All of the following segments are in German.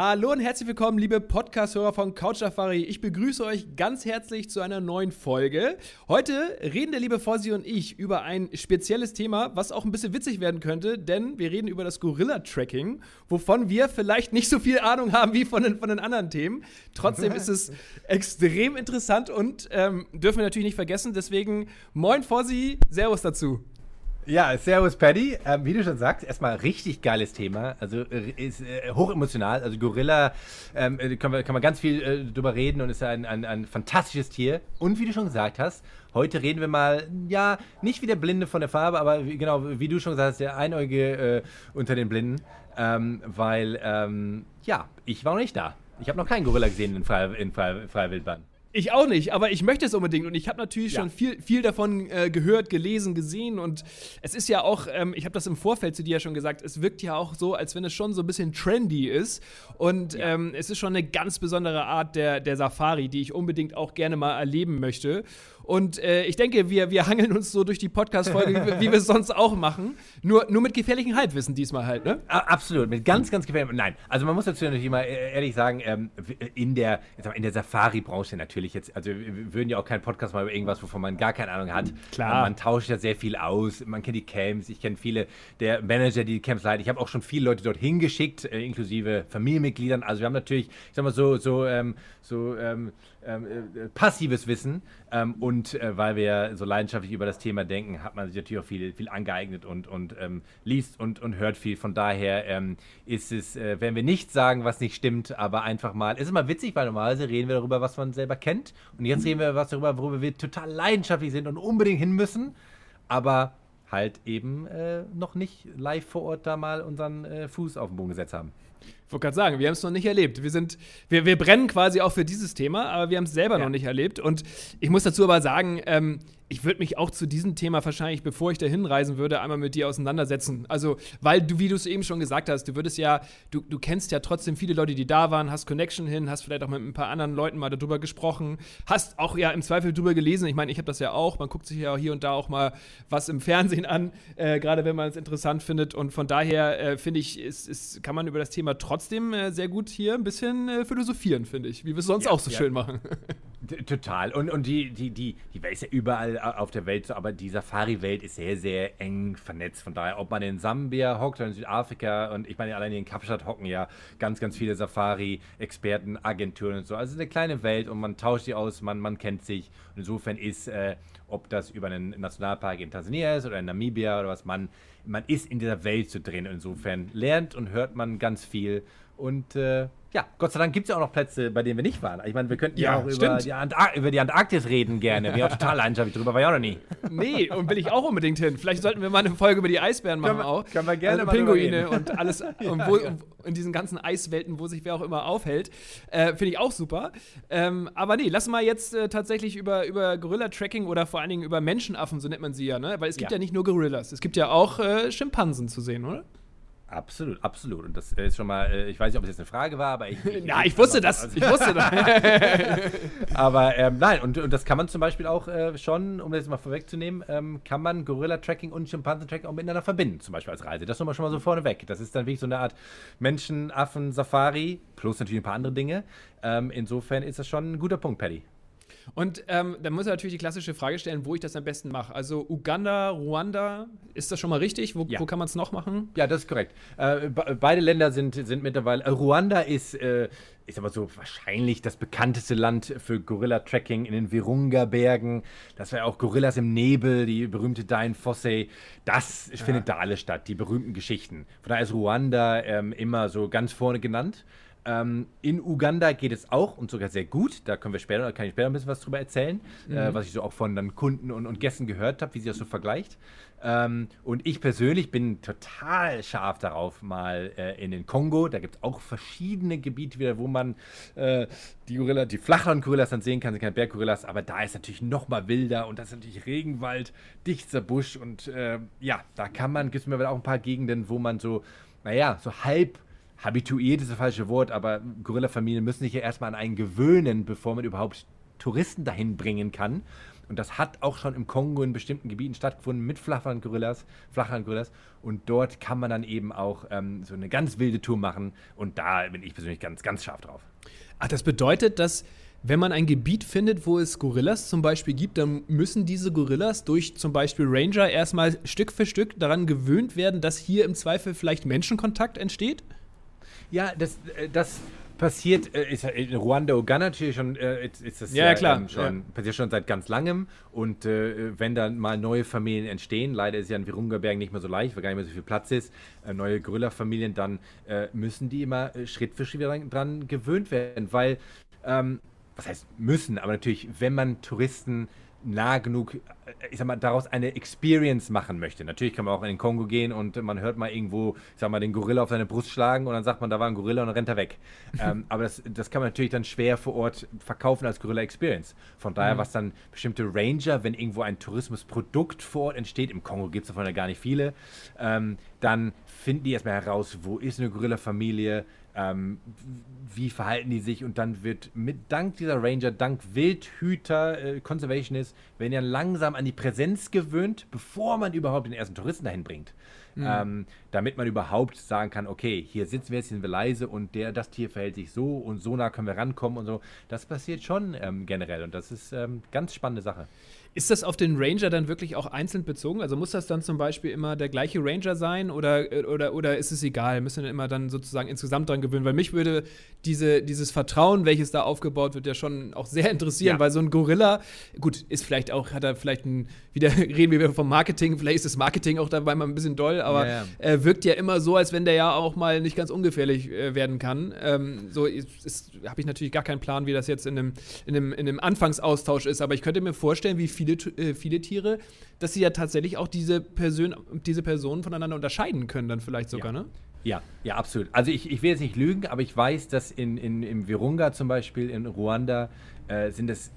Hallo und herzlich willkommen, liebe Podcast-Hörer von Couch Safari. Ich begrüße euch ganz herzlich zu einer neuen Folge. Heute reden der liebe Fossi und ich über ein spezielles Thema, was auch ein bisschen witzig werden könnte, denn wir reden über das Gorilla-Tracking, wovon wir vielleicht nicht so viel Ahnung haben wie von den, von den anderen Themen. Trotzdem ist es extrem interessant und ähm, dürfen wir natürlich nicht vergessen. Deswegen, moin Fossi, Servus dazu. Ja, Servus Paddy. Ähm, wie du schon sagst, erstmal richtig geiles Thema. Also äh, ist äh, hochemotional. Also Gorilla, ähm, äh, kann, man, kann man ganz viel äh, drüber reden und ist ein, ein, ein fantastisches Tier. Und wie du schon gesagt hast, heute reden wir mal, ja, nicht wie der Blinde von der Farbe, aber wie, genau, wie du schon gesagt hast, der Einäugige äh, unter den Blinden. Ähm, weil, ähm, ja, ich war noch nicht da. Ich habe noch keinen Gorilla gesehen in freier, in freier, freier Wildbahn. Ich auch nicht, aber ich möchte es unbedingt und ich habe natürlich Ja. schon viel, viel davon äh, gehört, gelesen, gesehen und es ist ja auch, ähm, ich habe das im Vorfeld zu dir ja schon gesagt, es wirkt ja auch so, als wenn es schon so ein bisschen trendy ist und ähm, es ist schon eine ganz besondere Art der, der Safari, die ich unbedingt auch gerne mal erleben möchte. Und äh, ich denke, wir, wir hangeln uns so durch die Podcast-Folge, wie, wie wir es sonst auch machen. Nur, nur mit gefährlichem Halbwissen diesmal halt, ne? Absolut, mit ganz, ganz gefährlich. Nein, also man muss dazu natürlich immer äh, ehrlich sagen, ähm, in der, mal, in der Safari-Branche natürlich jetzt, also wir würden ja auch keinen Podcast mal über irgendwas, wovon man gar keine Ahnung hat. Klar. Man tauscht ja sehr viel aus, man kennt die Camps, ich kenne viele der Manager, die die Camps leiten. Ich habe auch schon viele Leute dorthin geschickt, äh, inklusive Familienmitgliedern. Also wir haben natürlich, ich sag mal so, so, ähm, so ähm, ähm, äh, passives Wissen ähm, und äh, weil wir so leidenschaftlich über das Thema denken, hat man sich natürlich auch viel, viel angeeignet und, und ähm, liest und, und hört viel. Von daher ähm, ist es, äh, werden wir nicht sagen, was nicht stimmt, aber einfach mal, es ist immer witzig, weil normalerweise reden wir darüber, was man selber kennt und jetzt reden wir was darüber, worüber wir total leidenschaftlich sind und unbedingt hin müssen, aber halt eben äh, noch nicht live vor Ort da mal unseren äh, Fuß auf den Boden gesetzt haben. Ich wollte gerade sagen, wir haben es noch nicht erlebt. Wir sind, wir, wir brennen quasi auch für dieses Thema, aber wir haben es selber Ja. noch nicht erlebt. Und ich muss dazu aber sagen, ähm, ich würde mich auch zu diesem Thema wahrscheinlich, bevor ich da hinreisen würde, einmal mit dir auseinandersetzen. Also, weil du, wie du es eben schon gesagt hast, du würdest ja, du, du kennst ja trotzdem viele Leute, die da waren, hast Connection hin, hast vielleicht auch mit ein paar anderen Leuten mal darüber gesprochen, hast auch ja im Zweifel drüber gelesen. Ich meine, ich habe das ja auch. Man guckt sich ja hier und da auch mal was im Fernsehen an, äh, gerade wenn man es interessant findet. Und von daher äh, finde ich, ist, ist, kann man über das Thema trotzdem äh, sehr gut hier ein bisschen äh, philosophieren, finde ich, wie wir es sonst Ja, auch so ja. schön machen. Total. Und, und die, die, die, die Welt ist ja überall äh, auf der Welt so, aber die Safari-Welt ist sehr, sehr eng vernetzt. Von daher, ob man in Sambia hockt oder in Südafrika und ich meine, allein in Kapstadt hocken ja ganz, ganz viele Safari-Experten, Agenturen und so. Also eine kleine Welt und man tauscht die aus, man, man kennt sich. Und insofern ist, äh, ob das über einen Nationalpark in Tansania ist oder in Namibia oder was, man, man ist in dieser Welt zu. Und insofern lernt und hört man ganz viel. Und äh, ja, Gott sei Dank gibt es ja auch noch Plätze, bei denen wir nicht waren. Ich meine, wir könnten ja, Ja, auch über die, Antar über die Antarktis reden gerne. Wir haben total leidenschaftlich drüber, war ja auch noch nie. Nee, und will ich auch unbedingt hin. Vielleicht sollten wir mal eine Folge über die Eisbären machen Können wir- auch. können wir gerne also Pinguine und alles und wo, in diesen ganzen Eiswelten, wo sich wer auch immer aufhält. Äh, Finde ich auch super. Ähm, aber nee, lass mal jetzt äh, tatsächlich über, über Gorilla-Tracking oder vor allen Dingen über Menschenaffen, so nennt man sie ja, ne? Weil es gibt ja, Ja. nicht nur Gorillas, es gibt ja auch äh, Schimpansen zu sehen, oder? Absolut, absolut. Und das ist schon mal, äh, ich weiß nicht, ob es jetzt eine Frage war, aber ich. Ja, ich wusste das. Also, Ich wusste das. aber ähm, nein, und, und das kann man zum Beispiel auch äh, schon, um das jetzt mal vorwegzunehmen, ähm, kann man Gorilla-Tracking und Schimpansen-Tracking auch miteinander verbinden, zum Beispiel als Reise. Das nochmal schon mal so vorneweg. Das ist dann wirklich so eine Art Menschen-Affen-Safari, plus natürlich ein paar andere Dinge. Ähm, insofern ist das schon ein guter Punkt, Paddy. Und ähm, dann muss er natürlich die klassische Frage stellen, wo ich das am besten mache. Also Uganda, Ruanda, ist das schon mal richtig? Wo, ja. wo kann man es noch machen? Ja, das ist korrekt. Äh, beide Länder sind, sind mittlerweile. Äh, Ruanda ist, äh, sag mal so, wahrscheinlich das bekannteste Land für Gorilla-Tracking in den Virunga-Bergen. Das war ja auch Gorillas im Nebel, die berühmte Dain Fossey. Das ja. findet da alles statt, die berühmten Geschichten. Von daher ist Ruanda ähm, immer so ganz vorne genannt. Ähm, in Uganda geht es auch und sogar sehr gut. Da können wir später, kann ich später ein bisschen was drüber erzählen, äh, mhm. äh, was ich so auch von dann Kunden und, und Gästen gehört habe, wie sie das so vergleicht. Ähm, und ich persönlich bin total scharf darauf, mal äh, in den Kongo. Da gibt es auch verschiedene Gebiete wieder, wo man äh, die Gorilla, die flacheren Gorillas dann sehen kann, sind keine Berggorillas, aber da ist natürlich noch mal wilder und das ist natürlich Regenwald, dichter Busch und äh, ja, da kann man, gibt es mir auch ein paar Gegenden, wo man so, naja, so halb habituiert ist das falsche Wort, aber Gorilla-Familien müssen sich ja erstmal an einen gewöhnen, bevor man überhaupt Touristen dahin bringen kann. Und das hat auch schon im Kongo in bestimmten Gebieten stattgefunden mit Flachland-Gorillas, Flachland-Gorillas. Und dort kann man dann eben auch ähm, so eine ganz wilde Tour machen. Und da bin ich persönlich ganz, ganz scharf drauf. Ach, das bedeutet, dass wenn man ein Gebiet findet, wo es Gorillas zum Beispiel gibt, dann müssen diese Gorillas durch zum Beispiel Ranger erstmal Stück für Stück daran gewöhnt werden, dass hier im Zweifel vielleicht Menschenkontakt entsteht? Ja, das, äh, das passiert, äh, ist in Ruanda, Uganda natürlich schon, äh, ist, ist das ja, ja klar. Ähm, schon, ja. passiert schon seit ganz langem. Und äh, wenn dann mal neue Familien entstehen, leider ist ja in Virungaberg nicht mehr so leicht, weil gar nicht mehr so viel Platz ist, äh, neue Gorilla-Familien, dann äh, müssen die immer Schritt für Schritt dran, dran gewöhnt werden, weil, ähm, was heißt müssen, aber natürlich, wenn man Touristen nah genug, äh, ich sag mal, daraus eine Experience machen möchte. Natürlich kann man auch in den Kongo gehen und man hört mal irgendwo, ich sag mal, den Gorilla auf seine Brust schlagen und dann sagt man, da war ein Gorilla und dann rennt er weg. ähm, aber das, das kann man natürlich dann schwer vor Ort verkaufen als Gorilla Experience. Von daher, mhm. was dann bestimmte Ranger, wenn irgendwo ein Tourismusprodukt vor Ort entsteht, im Kongo gibt es davon ja gar nicht viele, ähm, dann finden die erstmal heraus, wo ist eine Gorilla-Familie, ähm, wie verhalten die sich und dann wird mit dank dieser Ranger, dank Wildhüter, äh, Conservationist, werden ja langsam an die Präsenz gewöhnt, bevor man überhaupt den ersten Touristen dahin bringt. Mhm. Ähm, damit man überhaupt sagen kann, okay, hier sitzen wir jetzt, sind wir leise und der, das Tier verhält sich so und so nah können wir rankommen und so. Das passiert schon ähm, generell und das ist ähm, ganz spannende Sache. Ist das auf den Ranger dann wirklich auch einzeln bezogen? Also muss das dann zum Beispiel immer der gleiche Ranger sein oder, oder, oder ist es egal? Müssen wir immer dann sozusagen insgesamt dran gewöhnen? Weil mich würde diese, dieses Vertrauen, welches da aufgebaut wird, ja schon auch sehr interessieren, ja. weil so ein Gorilla, gut, ist vielleicht auch, hat er vielleicht ein, wieder reden wir wieder vom Marketing, vielleicht ist das Marketing auch dabei mal ein bisschen doll, aber ja, ja. er wirkt ja immer so, als wenn der ja auch mal nicht ganz ungefährlich äh, werden kann. Ähm, so habe ich natürlich gar keinen Plan, wie das jetzt in einem, in, einem, in einem Anfangsaustausch ist, aber ich könnte mir vorstellen, wie viele, äh, viele Tiere, dass sie ja tatsächlich auch diese, Person, diese Personen voneinander unterscheiden können, dann vielleicht sogar, ne? Ja, ja, absolut. Also ich, ich will jetzt nicht lügen, aber ich weiß, dass in, in, im Virunga zum Beispiel, in Ruanda, äh, sind es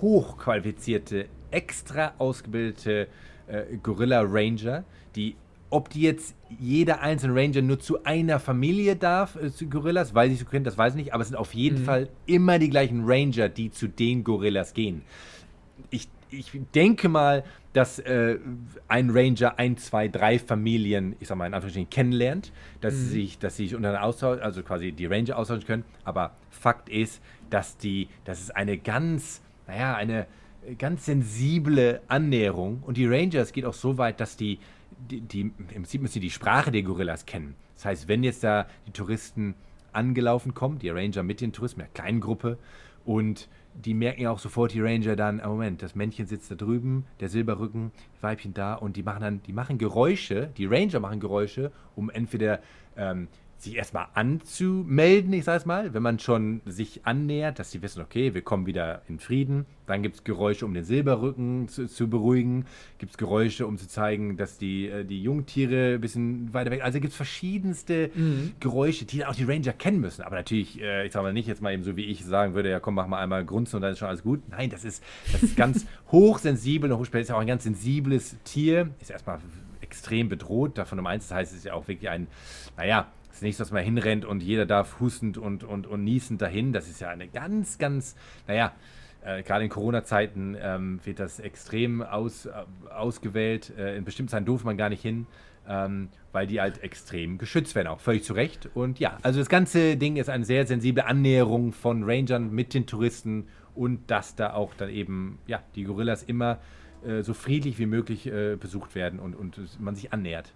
hochqualifizierte, extra ausgebildete äh, Gorilla Ranger, die ob die jetzt jeder einzelne Ranger nur zu einer Familie darf, äh, zu Gorillas, weil sie so können, das weiß ich nicht, aber es sind auf jeden mhm. Fall immer die gleichen Ranger, die zu den Gorillas gehen. Ich, denke mal, dass äh, ein Ranger ein, zwei, drei Familien, ich sag mal in Anführungsstrichen, kennenlernt, dass mhm. sie sich, dass sie sich untereinander austauschen, also quasi die Ranger austauschen können. Aber Fakt ist, dass die, dass es eine ganz, naja, eine ganz sensible Annäherung und die Rangers geht auch so weit, dass die, die, die im Prinzip müssen sie die Sprache der Gorillas kennen. Das heißt, wenn jetzt da die Touristen angelaufen kommen, die Ranger mit den Touristen, mit einer kleinen Gruppe und die merken ja auch sofort die Ranger dann, oh Moment, das Männchen sitzt da drüben, der Silberrücken, Weibchen da. Und die machen dann, die machen Geräusche, die Ranger machen Geräusche, um entweder ähm, sich erstmal anzumelden, ich sage es mal, wenn man schon sich annähert, dass sie wissen, okay, wir kommen wieder in Frieden. Dann gibt es Geräusche, um den Silberrücken zu, zu beruhigen. Gibt es Geräusche, um zu zeigen, dass die, äh, die Jungtiere ein bisschen weiter weg. Also gibt es verschiedenste mhm. Geräusche, die auch die Ranger kennen müssen. Aber natürlich, äh, ich sage mal nicht jetzt mal eben so, wie ich sagen würde, ja komm, mach mal einmal grunzen und dann ist schon alles gut. Nein, das ist, das ist ganz hochsensibel und hochspeziell. Ist ja auch ein ganz sensibles Tier. Ist erstmal extrem bedroht. Davon um eins, das heißt, es ist ja auch wirklich ein, naja, es ist nicht, dass man hinrennt und jeder darf hustend und, und, und niesend dahin. Das ist ja eine ganz, ganz, naja, äh, gerade in Corona-Zeiten ähm, wird das extrem aus, äh, ausgewählt. Äh, in bestimmten Zeiten durfte man gar nicht hin, ähm, weil die halt extrem geschützt werden, auch völlig zu Recht. Und ja, also das ganze Ding ist eine sehr sensible Annäherung von Rangern mit den Touristen und dass da auch dann eben ja, die Gorillas immer äh, so friedlich wie möglich äh, besucht werden und, und man sich annähert.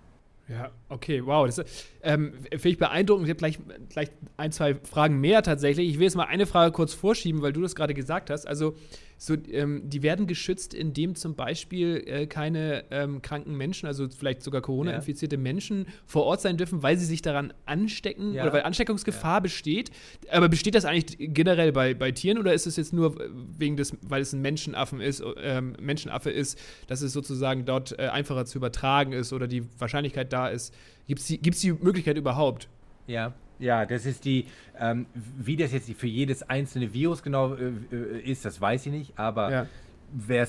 Ja, okay, wow. Das ähm, finde ich beeindruckend. Ich habe gleich, gleich ein, zwei Fragen mehr tatsächlich. Ich will jetzt mal eine Frage kurz vorschieben, weil du das gerade gesagt hast. Also, so, ähm, die werden geschützt, indem zum Beispiel äh, keine ähm, kranken Menschen, also vielleicht sogar Corona-infizierte ja. Menschen vor Ort sein dürfen, weil sie sich daran anstecken ja. oder weil Ansteckungsgefahr ja. besteht. Aber besteht das eigentlich generell bei, bei Tieren oder ist es jetzt nur wegen des, weil es ein Menschenaffen ist, ähm, Menschenaffe ist, dass es sozusagen dort äh, einfacher zu übertragen ist oder die Wahrscheinlichkeit da ist? Gibt es die, die Möglichkeit überhaupt? Ja. Ja, das ist die, ähm, wie das jetzt für jedes einzelne Virus genau äh, äh ist, das weiß ich nicht, aber ja. wer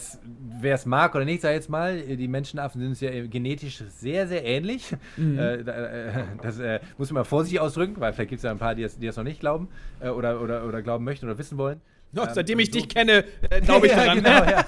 es mag oder nicht, sag jetzt mal, die Menschenaffen sind uns ja genetisch sehr, sehr ähnlich. Mhm. Äh, äh, das äh, muss man vorsichtig ausdrücken, weil vielleicht gibt es ja ein paar, die das, die das noch nicht glauben äh, oder, oder, oder glauben möchten oder wissen wollen. No, ähm, seitdem ich so dich kenne, äh, glaube ich daran. genau, ja.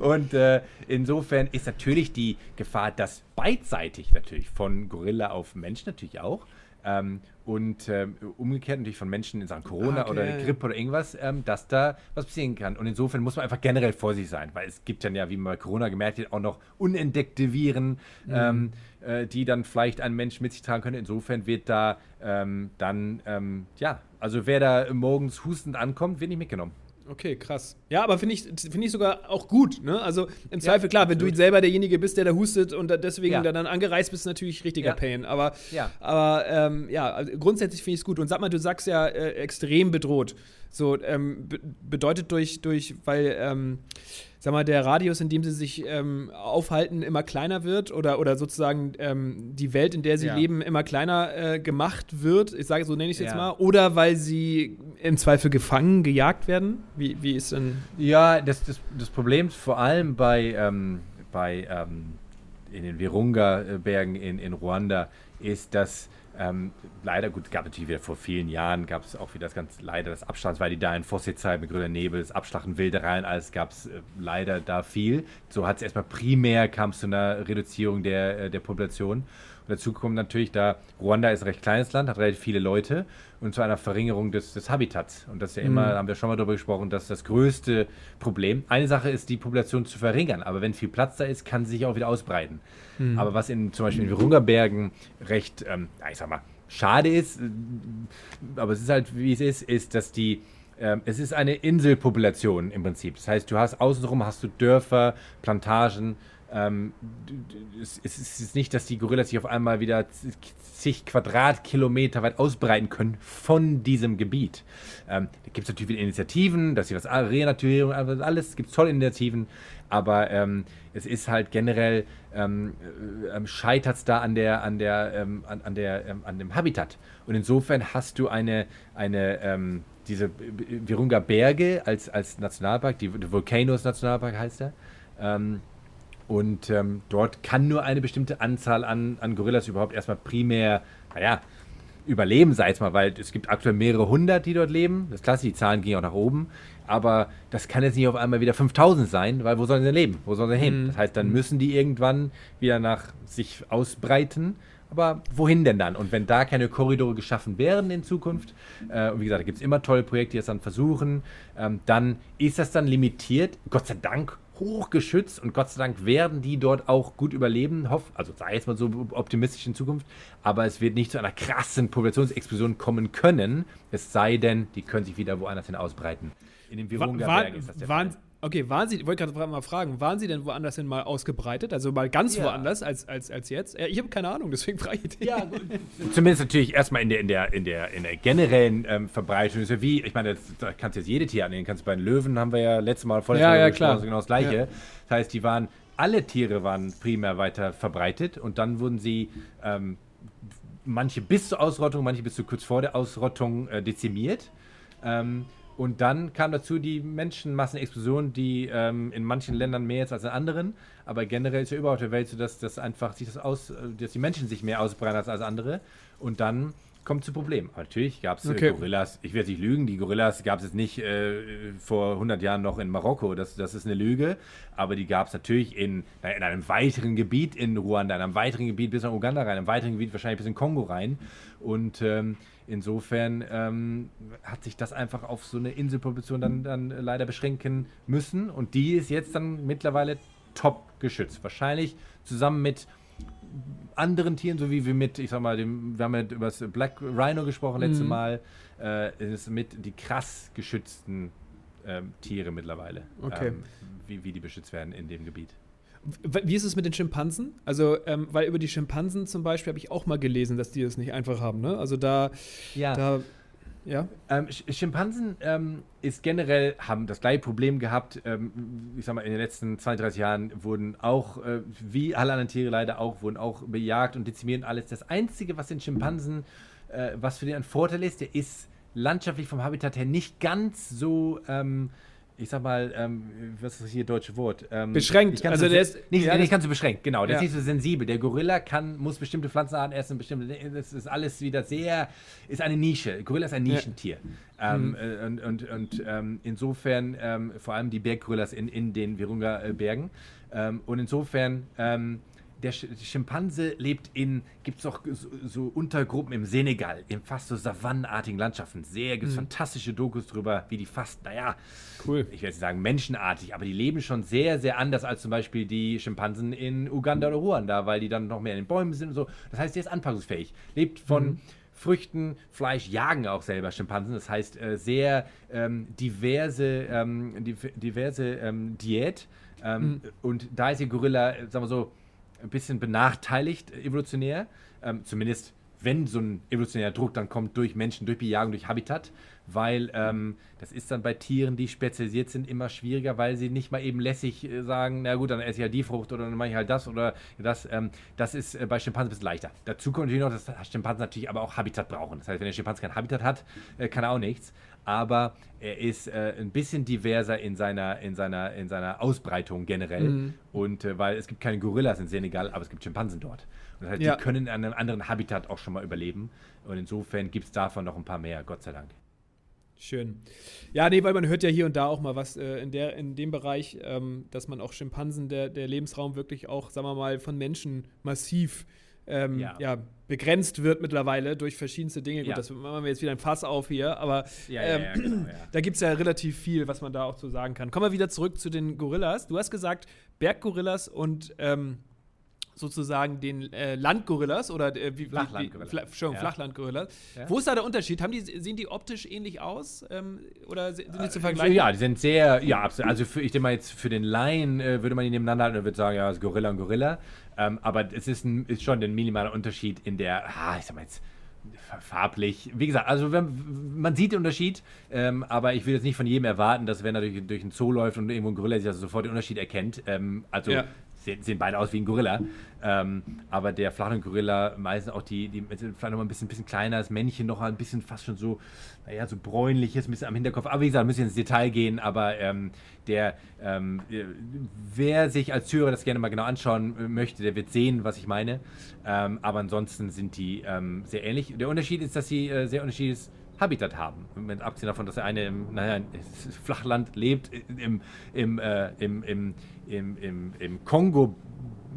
und äh, insofern ist natürlich die Gefahr, dass beidseitig natürlich von Gorilla auf Mensch natürlich auch ähm, und ähm, umgekehrt natürlich von Menschen in Sachen Corona okay. oder Grippe oder irgendwas, ähm, dass da was passieren kann. Und insofern muss man einfach generell vorsichtig sein, weil es gibt dann ja, wie man bei Corona gemerkt hat, auch noch unentdeckte Viren, mhm. Ähm, äh, die dann vielleicht ein Mensch mit sich tragen könnte. Insofern wird da ähm, dann, ähm, ja, also wer da morgens hustend ankommt, wird nicht mitgenommen. Okay, krass. Ja, aber finde ich, find ich sogar auch gut. Ne? Also im Zweifel, klar, wenn du selber derjenige bist, der da hustet und deswegen ja. dann angereist bist, ist natürlich richtiger ja. Pain. Aber ja, aber, ähm, ja also grundsätzlich finde ich es gut. Und sag mal, du sagst ja äh, extrem bedroht. So, ähm, bedeutet durch, durch weil ähm, sag mal, der Radius, in dem sie sich ähm, aufhalten, immer kleiner wird oder, oder sozusagen ähm, die Welt, in der sie ja. leben, immer kleiner äh, gemacht wird. Ich sage, so nenne ich es ja. jetzt mal. Oder weil sie im Zweifel gefangen, gejagt werden? Wie, wie ist denn. Ja, das, das, das Problem vor allem bei, ähm, bei ähm, in den Virunga-Bergen in, in Ruanda ist, dass ähm, leider, gut, gab natürlich wieder vor vielen Jahren, gab es auch wieder das ganz leider das Abstand, weil die da in Fosse-Zeit mit grüner Nebel, das Abschlachten Wildereien, alles gab es äh, leider da viel. So hat es erstmal primär, kam es zu einer Reduzierung der, äh, der Population. Dazu kommt natürlich, da Ruanda ist ein recht kleines Land, hat relativ viele Leute und zu einer Verringerung des, des Habitats. Und das ist ja immer, mhm. haben wir schon mal darüber gesprochen, dass das größte Problem. Eine Sache ist, die Population zu verringern, aber wenn viel Platz da ist, kann sie sich auch wieder ausbreiten. Mhm. Aber was in zum Beispiel in Virunga-Bergen recht, ähm, ich sag mal, schade ist, äh, aber es ist halt, wie es ist, ist, dass die ähm, es ist eine Inselpopulation im Prinzip. Das heißt, du hast außenrum hast du Dörfer, Plantagen, ähm, es, ist nicht, dass die Gorillas sich auf einmal wieder zig Quadratkilometer weit ausbreiten können von diesem Gebiet. Ähm, da gibt es natürlich wieder Initiativen, dass sie was Renaturierung, alles, gibt tolle Initiativen, aber ähm, es ist halt generell, ähm, äh, scheitert es da an der, an der, ähm, an, an, der, ähm, an dem Habitat. Und insofern hast du eine, eine ähm, diese Virunga Berge als, als Nationalpark, die, Volcanoes Nationalpark heißt er, ähm, und ähm, dort kann nur eine bestimmte Anzahl an, an Gorillas überhaupt erstmal primär, naja, überleben, sei es mal, weil es gibt aktuell mehrere hundert, die dort leben. Das ist klasse, die Zahlen gehen auch nach oben. Aber das kann jetzt nicht auf einmal wieder 5000 sein, weil wo sollen sie denn leben? Wo sollen sie hin? Mhm. Das heißt, dann müssen die irgendwann wieder nach sich ausbreiten. Aber wohin denn dann? Und wenn da keine Korridore geschaffen werden in Zukunft, äh, und wie gesagt, da gibt es immer tolle Projekte, die das dann versuchen, ähm, dann ist das dann limitiert. Gott sei Dank hochgeschützt und Gott sei Dank werden die dort auch gut überleben. Hoff, also sei jetzt mal so optimistisch in Zukunft, aber es wird nicht zu einer krassen Populationsexplosion kommen können, es sei denn, die können sich wieder woanders hin ausbreiten. In den Virunga-Bergen ist das der Fall. Okay, waren Sie, ich wollte gerade mal fragen, waren Sie denn woanders hin mal ausgebreitet? Also mal ganz ja. woanders als, als, als jetzt? Ich habe keine Ahnung, deswegen frage ich dich. Ja, gut. Zumindest natürlich erstmal in der, in der, in der, in der generellen ähm, Verbreitung. ist ja wie, ich meine, da kannst du jetzt jede Tier annehmen. Kannst bei den Löwen haben wir ja letztes Mal vorletztes ja, Mal ja, klar. genau das gleiche. Ja. Das heißt, die waren, alle Tiere waren primär weiter verbreitet und dann wurden sie ähm, manche bis zur Ausrottung, manche bis zu kurz vor der Ausrottung äh, dezimiert. Ähm, und dann kam dazu die Menschenmassenexplosion, die ähm, in manchen Ländern mehr ist als in anderen. Aber generell ist ja überhaupt der Welt so, dass, dass einfach sich das aus, dass die Menschen sich mehr ausbreiten als, als andere. Und dann kommt zu Problemen. Aber natürlich gab es äh, Okay. Gorillas, ich werde nicht lügen, die Gorillas gab es jetzt nicht äh, vor 100 Jahren noch in Marokko, das, das ist eine Lüge, aber die gab es natürlich in, in einem weiteren Gebiet in Ruanda, in einem weiteren Gebiet bis nach Uganda rein, in einem weiteren Gebiet wahrscheinlich bis in Kongo rein und ähm, insofern ähm, hat sich das einfach auf so eine Inselpopulation dann, dann leider beschränken müssen und die ist jetzt dann mittlerweile top geschützt. Wahrscheinlich zusammen mit anderen Tieren, so wie wir mit, ich sag mal, dem, wir haben ja über das Black Rhino gesprochen letztes Mal, äh, ist es mit die krass geschützten ähm, Tiere mittlerweile, Okay. ähm, wie, wie die beschützt werden in dem Gebiet. Wie ist es mit den Schimpansen? Also, ähm, weil über die Schimpansen zum Beispiel habe ich auch mal gelesen, dass die es nicht einfach haben, ne? Also da, Ja. da, ja. Ähm, Sch- Schimpansen ähm, ist generell, haben das gleiche Problem gehabt. Ähm, ich sag mal, in den letzten 32 Jahren wurden auch, äh, wie alle anderen Tiere leider auch, wurden auch bejagt und dezimiert und alles. Das Einzige, was den Schimpansen, äh, was für den ein Vorteil ist, der ist landschaftlich vom Habitat her nicht ganz so, ähm, ich sag mal, ähm, was ist hier deutsche Wort? Ähm, Beschränkt. Also so, der ist- nicht, ja, nicht das- ganz so beschränkt, genau. Der Ja. ist nicht so sensibel. Der Gorilla kann, muss bestimmte Pflanzenarten essen, bestimmte, das ist alles wieder sehr, ist eine Nische. Gorilla ist ein Nischentier. Ähm, äh, und und, und ähm, insofern, ähm, vor allem die Berggorillas in, in den Virunga-Bergen. Ähm, und insofern, ähm, der Sch Schimpanse lebt in, gibt es auch so, so Untergruppen im Senegal, in fast so savannenartigen Landschaften. Sehr, gibt es fantastische Dokus drüber, wie die fast, naja, Cool. ich will jetzt sagen menschenartig, aber die leben schon sehr, sehr anders als zum Beispiel die Schimpansen in Uganda oder Ruanda, weil die dann noch mehr in den Bäumen sind und so. Das heißt, der ist anpassungsfähig. Lebt von Früchten, Fleisch, jagen auch selber Schimpansen. Das heißt, äh, sehr ähm, diverse, ähm, div- diverse ähm, Diät. Ähm, Und da ist der Gorilla, äh, sagen wir so, ein bisschen benachteiligt äh, evolutionär. Ähm, zumindest wenn so ein evolutionärer Druck dann kommt durch Menschen, durch Bejagung, durch Habitat, weil ähm, das ist dann bei Tieren, die spezialisiert sind, immer schwieriger, weil sie nicht mal eben lässig äh, sagen, na gut, dann esse ich halt die Frucht oder dann mache ich halt das oder das. Ähm, das ist äh, bei Schimpansen ein bisschen leichter. Dazu kommt natürlich noch, dass Schimpansen natürlich aber auch Habitat brauchen. Das heißt, wenn der Schimpanse kein Habitat hat, äh, kann er auch nichts. Aber er ist äh, ein bisschen diverser in seiner, in seiner, in seiner Ausbreitung generell. Und äh, weil es gibt keine Gorillas in Senegal, aber es gibt Schimpansen dort. Und das heißt, Ja. die können in einem anderen Habitat auch schon mal überleben. Und insofern gibt es davon noch ein paar mehr, Gott sei Dank. Schön. Ja, nee, weil man hört ja hier und da auch mal was äh, in, der, in dem Bereich, ähm, dass man auch Schimpansen, der, der Lebensraum wirklich auch, sagen wir mal, von Menschen massiv ähm, ja. Ja. begrenzt wird mittlerweile durch verschiedenste Dinge. Gut, das machen wir jetzt wieder ein Fass auf hier, aber ähm, da gibt es ja relativ viel, was man da auch zu sagen kann. Kommen wir wieder zurück zu den Gorillas. Du hast gesagt, Berggorillas und ähm, sozusagen den äh, Landgorillas oder äh, wie, Flachlandgorillas. Fla Entschuldigung, Ja. Flachlandgorillas. Ja. Wo ist da der Unterschied? Haben die, sehen die optisch ähnlich aus ähm, oder sind die zu Also, vergleichen? ja, die sind sehr, ja, absolut. Also für, ich denke mal jetzt für den Laien äh, würde man die nebeneinander halten und würde sagen, ja, es ist Gorilla und Gorilla. Ähm, aber es ist, ein, ist schon ein minimaler Unterschied in der, ah, ich sag mal jetzt, fa- farblich. Wie gesagt, also wenn, man sieht den Unterschied, ähm, aber ich will jetzt nicht von jedem erwarten, dass wenn er durch, durch einen Zoo läuft und irgendwo ein Gorilla sieht, dass er sofort den Unterschied erkennt. Ähm, also Ja. Sehen, sehen beide aus wie ein Gorilla. Ähm, aber der Flachland-Gorilla, meistens auch die, die sind vielleicht noch ein bisschen, bisschen kleiner, das Männchen noch ein bisschen fast schon so, naja, so bräunliches, ein bisschen am Hinterkopf. Aber wie gesagt, müssen ins Detail gehen. Aber ähm, der, ähm, äh, wer sich als Zuhörer das gerne mal genau anschauen möchte, der wird sehen, was ich meine. Ähm, aber ansonsten sind die ähm, sehr ähnlich. Der Unterschied ist, dass sie äh, sehr unterschiedliches Habitat haben. Mit abgesehen davon, dass der eine im naja, Flachland lebt, im, im, äh, im, im, im, im, im Kongo.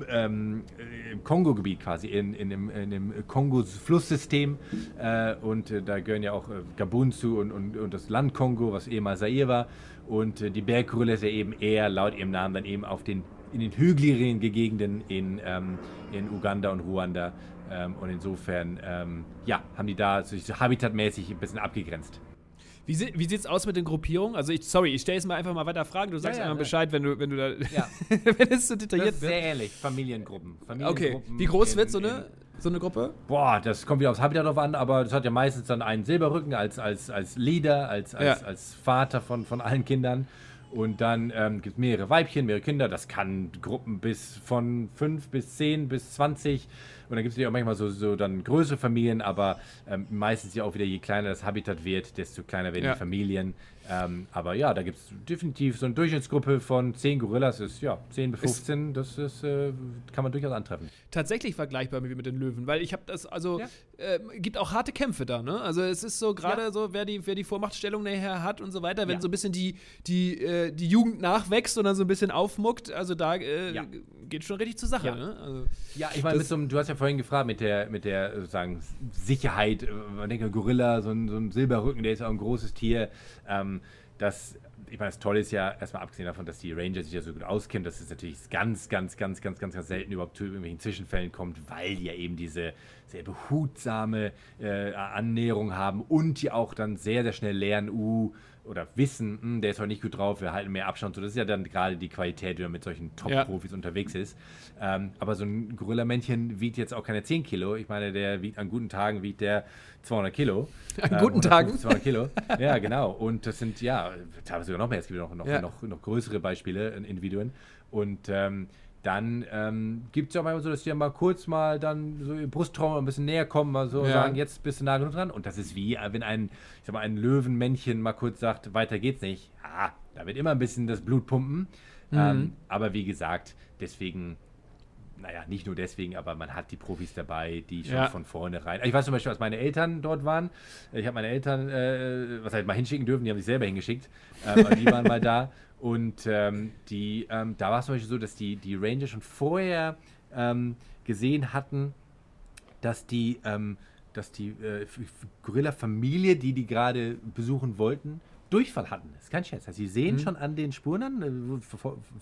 Ähm, äh, Im Kongo-Gebiet quasi, in, in dem, in dem Kongo-Flusssystem. Äh, und äh, da gehören ja auch äh, Gabun zu und, und, und das Land Kongo, was ehemals Zaire war. Und äh, die Berggorilla ist ja eben eher laut ihrem Namen dann eben auf den, in den hügeligen Gegenden in, ähm, in Uganda und Ruanda. Ähm, und insofern, ähm, ja, haben die da so habitatmäßig ein bisschen abgegrenzt. Wie, sie- wie sieht's aus mit den Gruppierungen? Also ich, sorry, ich stelle jetzt mal einfach mal weiter Fragen. Du sagst ja, einfach ja. Bescheid, wenn du, wenn du da, Ja. wenn es Das detailliert wird. sehr ähnlich, Familiengruppen. Okay. Familiengruppen Wie groß in- wird so in- eine, so eine Gruppe? Boah, das kommt wieder aufs Habitat drauf an, aber das hat ja meistens dann einen Silberrücken als, als, als Leader, als, als, Ja. als Vater von, von allen Kindern. Und dann ähm, gibt es mehrere Weibchen, mehrere Kinder. Das kann Gruppen bis von 5 bis 10 bis 20. Und dann gibt es ja auch manchmal so, so dann größere Familien, aber ähm, meistens ja auch wieder, je kleiner das Habitat wird, desto kleiner werden Ja. die Familien. Ähm, aber ja, da gibt es definitiv so eine Durchschnittsgruppe von 10 Gorillas, ist ja 10 bis 15, ist, das ist, äh, kann man durchaus antreffen. Tatsächlich vergleichbar wie mit den Löwen, weil ich habe das, also ja. äh, gibt auch harte Kämpfe da, ne? Also es ist so gerade ja. so, wer die, wer die Vormachtstellung nachher hat und so weiter, wenn ja. so ein bisschen die, die, äh, die Jugend nachwächst und dann so ein bisschen aufmuckt, also da äh, geht schon richtig zur Sache, ne? Also, ja, ich meine, so du hast ja vorhin gefragt mit der, mit der sozusagen Sicherheit, man denkt, Gorilla, so ein, so ein Silberrücken, der ist auch ein großes Tier. Ähm, das, ich meine, das Tolle ist ja, erstmal abgesehen davon, dass die Ranger sich ja so gut auskennen, dass es natürlich ganz, ganz, ganz, ganz, ganz, ganz selten überhaupt zu irgendwelchen Zwischenfällen kommt, weil die ja eben diese sehr behutsame äh, Annäherung haben und die auch dann sehr, sehr schnell lernen, uh, oder wissen, mh, hm, der ist heute nicht gut drauf, wir halten mehr Abstand. So, das ist ja dann gerade die Qualität, wenn man mit solchen Top-Profis ja. unterwegs ist. Ähm, aber so ein Gorilla-Männchen wiegt jetzt auch keine 10 Kilo. Ich meine, der wiegt an guten Tagen wiegt der 200 Kilo. An ähm, guten Tagen? 200 Kilo. ja, genau. Und das sind ja teilweise sogar noch mehr. Es gibt noch, noch, ja. noch, noch größere Beispiele, Individuen. Und ähm, dann ähm, gibt es ja manchmal so, dass die ja mal kurz mal dann so ihr Brusttraum ein bisschen näher kommen, mal so ja. sagen, jetzt bist du nah genug dran. Und das ist wie, wenn ein, ich sag mal, ein Löwenmännchen mal kurz sagt, weiter geht's nicht. Ah, da wird immer ein bisschen das Blut pumpen. Mhm. Ähm, aber wie gesagt, deswegen naja, nicht nur deswegen, aber man hat die Profis dabei, die schon ja. von vornherein. Ich weiß zum Beispiel, als meine Eltern dort waren. Ich habe meine Eltern, äh, was halt mal hinschicken dürfen, die haben sich selber hingeschickt. Ähm, die waren mal da. Und ähm, die, ähm, da war es zum Beispiel so, dass die, die Ranger schon vorher ähm, gesehen hatten, dass die, ähm, dass die äh, Gorilla-Familie, die die gerade besuchen wollten, Durchfall hatten. Das ist kein Scherz. Also sie sehen mhm. schon an den Spuren an, äh,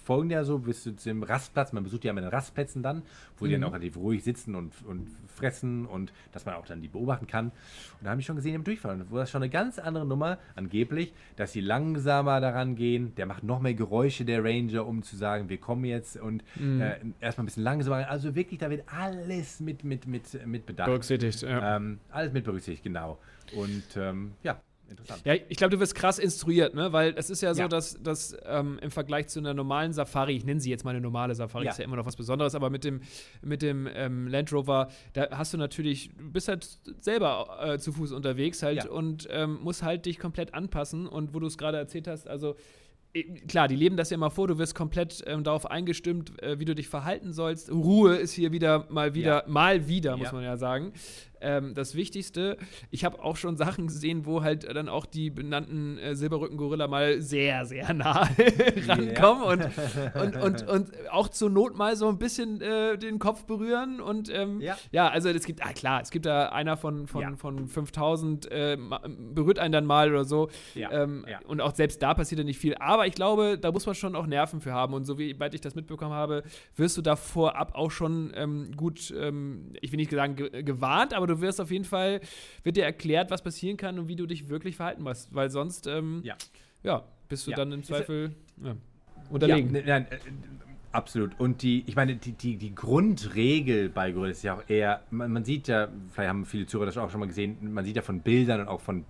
folgen ja so bis zu dem Rastplatz. Man besucht ja mit den Rastplätzen dann, wo mhm. die dann mhm. auch relativ ruhig sitzen und, und fressen und dass man auch dann die beobachten kann. Und da habe ich schon gesehen im Durchfall. Und wo das schon eine ganz andere Nummer, angeblich, dass sie langsamer daran gehen. Der macht noch mehr Geräusche, der Ranger, um zu sagen, wir kommen jetzt und mhm. äh, erstmal ein bisschen langsamer. Also wirklich, da wird alles mit, mit, mit, mit bedacht. Berücksichtigt, ja. Ähm, alles mit berücksichtigt, genau. Und ähm, ja, interessant. Ja, ich glaube, du wirst krass instruiert, ne? Weil es ist ja so, ja. dass, dass ähm, im Vergleich zu einer normalen Safari, ich nenne sie jetzt mal eine normale Safari, ja. ist ja immer noch was Besonderes, aber mit dem, mit dem ähm, Land Rover, da hast du natürlich, du bist halt selber äh, zu Fuß unterwegs halt ja. und ähm, musst halt dich komplett anpassen. Und wo du es gerade erzählt hast, also klar, die leben das ja immer vor, du wirst komplett ähm, darauf eingestimmt, äh, wie du dich verhalten sollst. Ruhe ist hier wieder mal wieder, ja. mal wieder, muss ja. man ja sagen ähm, das Wichtigste. Ich habe auch schon Sachen gesehen, wo halt dann auch die benannten äh, Silberrücken-Gorilla mal sehr, sehr nah rankommen und, und, und, und auch zur Not mal so ein bisschen äh, den Kopf berühren. Und ähm, ja. ja. also es gibt, ah, klar, es gibt da einer von, von, ja. von 5000, äh, berührt einen dann mal oder so. Ja. Ähm, und auch selbst da passiert ja nicht viel. Aber ich glaube, da muss man schon auch Nerven für haben. Und so wie weit ich das mitbekommen habe, wirst du da vorab auch schon ähm, gut, ähm, ich will nicht sagen ge gewarnt, aber du wirst auf jeden Fall, wird dir erklärt, was passieren kann und wie du dich wirklich verhalten musst, weil sonst, ähm, ja. ja. bist du ja. dann im Zweifel ja, unterlegen. Ja, nein, äh, absolut. Und die, ich meine, die, die, die Grundregel bei Gorillas ist ja auch eher, man, man, sieht ja, vielleicht haben viele Zuhörer das auch schon mal gesehen, man sieht ja von Bildern und auch von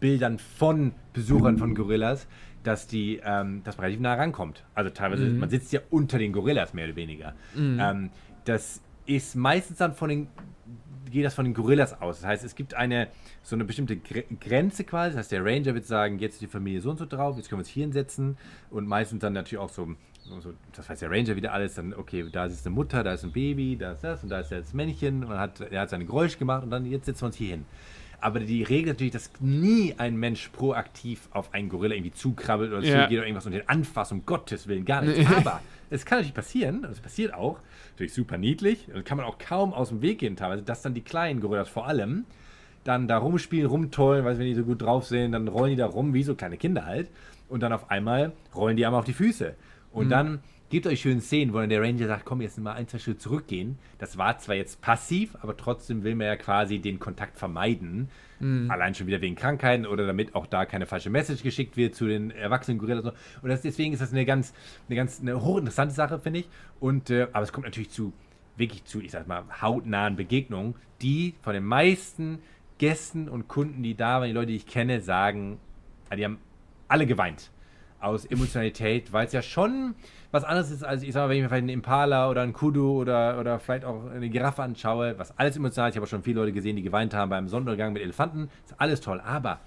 Bildern von Besuchern von Gorillas, dass die, ähm, dass man relativ nah rankommt. Also teilweise, mhm. man sitzt ja unter den Gorillas mehr oder weniger. Mhm. Ähm, das ist meistens dann von den geht das von den Gorillas aus. Das heißt, es gibt eine so eine bestimmte Grenze quasi. Das heißt, der Ranger wird sagen, jetzt ist die Familie so und so drauf, jetzt können wir uns hier hinsetzen. Und meistens dann natürlich auch so, so das weiß der Ranger wieder alles, dann, okay, da ist eine Mutter, da ist ein Baby, da ist das und da ist das Männchen und hat, er hat seine Geräusche gemacht und dann jetzt setzen wir uns hier hin. Aber die Regel ist natürlich, dass nie ein Mensch proaktiv auf einen Gorilla irgendwie zukrabbelt oder ja. zugeht oder irgendwas und den anfasst, um Gottes Willen, gar nicht. Aber es kann natürlich passieren, es passiert auch, natürlich super niedlich, und kann man auch kaum aus dem Weg gehen teilweise, dass dann die kleinen Gorillas vor allem dann da rumspielen, rumtollen, weil wenn die so gut drauf sind, dann rollen die da rum, wie so kleine Kinder halt. Und dann auf einmal rollen die einmal auf die Füße. Und mhm. dann Gebt euch schöne Szenen, wo dann der Ranger sagt, komm, jetzt mal ein, zwei Schritte zurückgehen. Das war zwar jetzt passiv, aber trotzdem will man ja quasi den Kontakt vermeiden. Mhm. Allein schon wieder wegen Krankheiten oder damit auch da keine falsche Message geschickt wird zu den erwachsenen Gorillas. Und das, deswegen ist das eine ganz, eine ganz eine hochinteressante Sache, finde ich. Und, äh, aber es kommt natürlich zu, wirklich zu, ich sag mal, hautnahen Begegnungen, die von den meisten Gästen und Kunden, die da waren, die Leute, die ich kenne, sagen, die haben alle geweint aus Emotionalität, weil es ja schon was anderes ist, als ich sag mal, wenn ich mir vielleicht einen Impala oder einen Kudu oder, oder vielleicht auch eine Giraffe anschaue, was alles emotional ist. Ich habe auch schon viele Leute gesehen, die geweint haben beim Sonnenuntergang mit Elefanten. Ist alles toll. Aber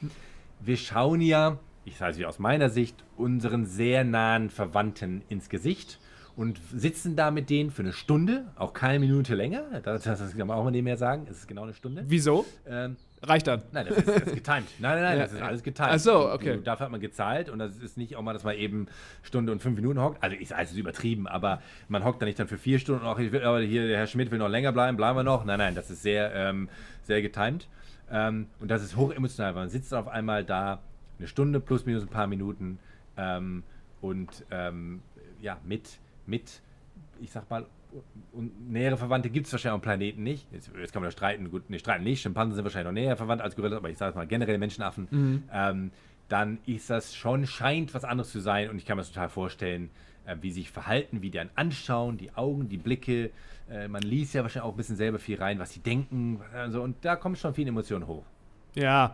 wir schauen ja ich sage es aus meiner Sicht, unseren sehr nahen Verwandten ins Gesicht und sitzen da mit denen für eine Stunde, auch keine Minute länger. Das, das, das kann man auch mal nebenher sagen. Es ist genau eine Stunde. Wieso? Ähm, Reicht dann. Nein, das ist, das ist getimed. Nein, nein, nein, Ja, das ist alles getimed. Ach so, okay. Du, dafür hat man gezahlt und das ist nicht auch mal, dass man eben Stunde und fünf Minuten hockt. Also ich sage, es ist übertrieben, aber man hockt da nicht dann für vier Stunden und auch, ich will, aber hier, der Herr Schmidt will noch länger bleiben, bleiben wir noch. Nein, nein, das ist sehr, ähm, sehr getimed. Ähm, und das ist hoch emotional, weil man sitzt auf einmal da eine Stunde plus minus ein paar Minuten ähm, und ähm, ja, mit, mit, ich sag mal, und nähere Verwandte gibt es wahrscheinlich auf dem Planeten nicht. Jetzt, jetzt kann man da streiten, gut, ne, streiten nicht. Schimpansen sind wahrscheinlich noch näher verwandt als Gorillas, aber ich sage mal generell Menschenaffen. Ähm, dann ist das schon, scheint was anderes zu sein und ich kann mir das total vorstellen, äh, wie sie sich verhalten, wie die einen anschauen, die Augen, die Blicke. Äh, man liest ja wahrscheinlich auch ein bisschen selber viel rein, was sie denken. Also, und da kommen schon viele Emotionen hoch. Ja,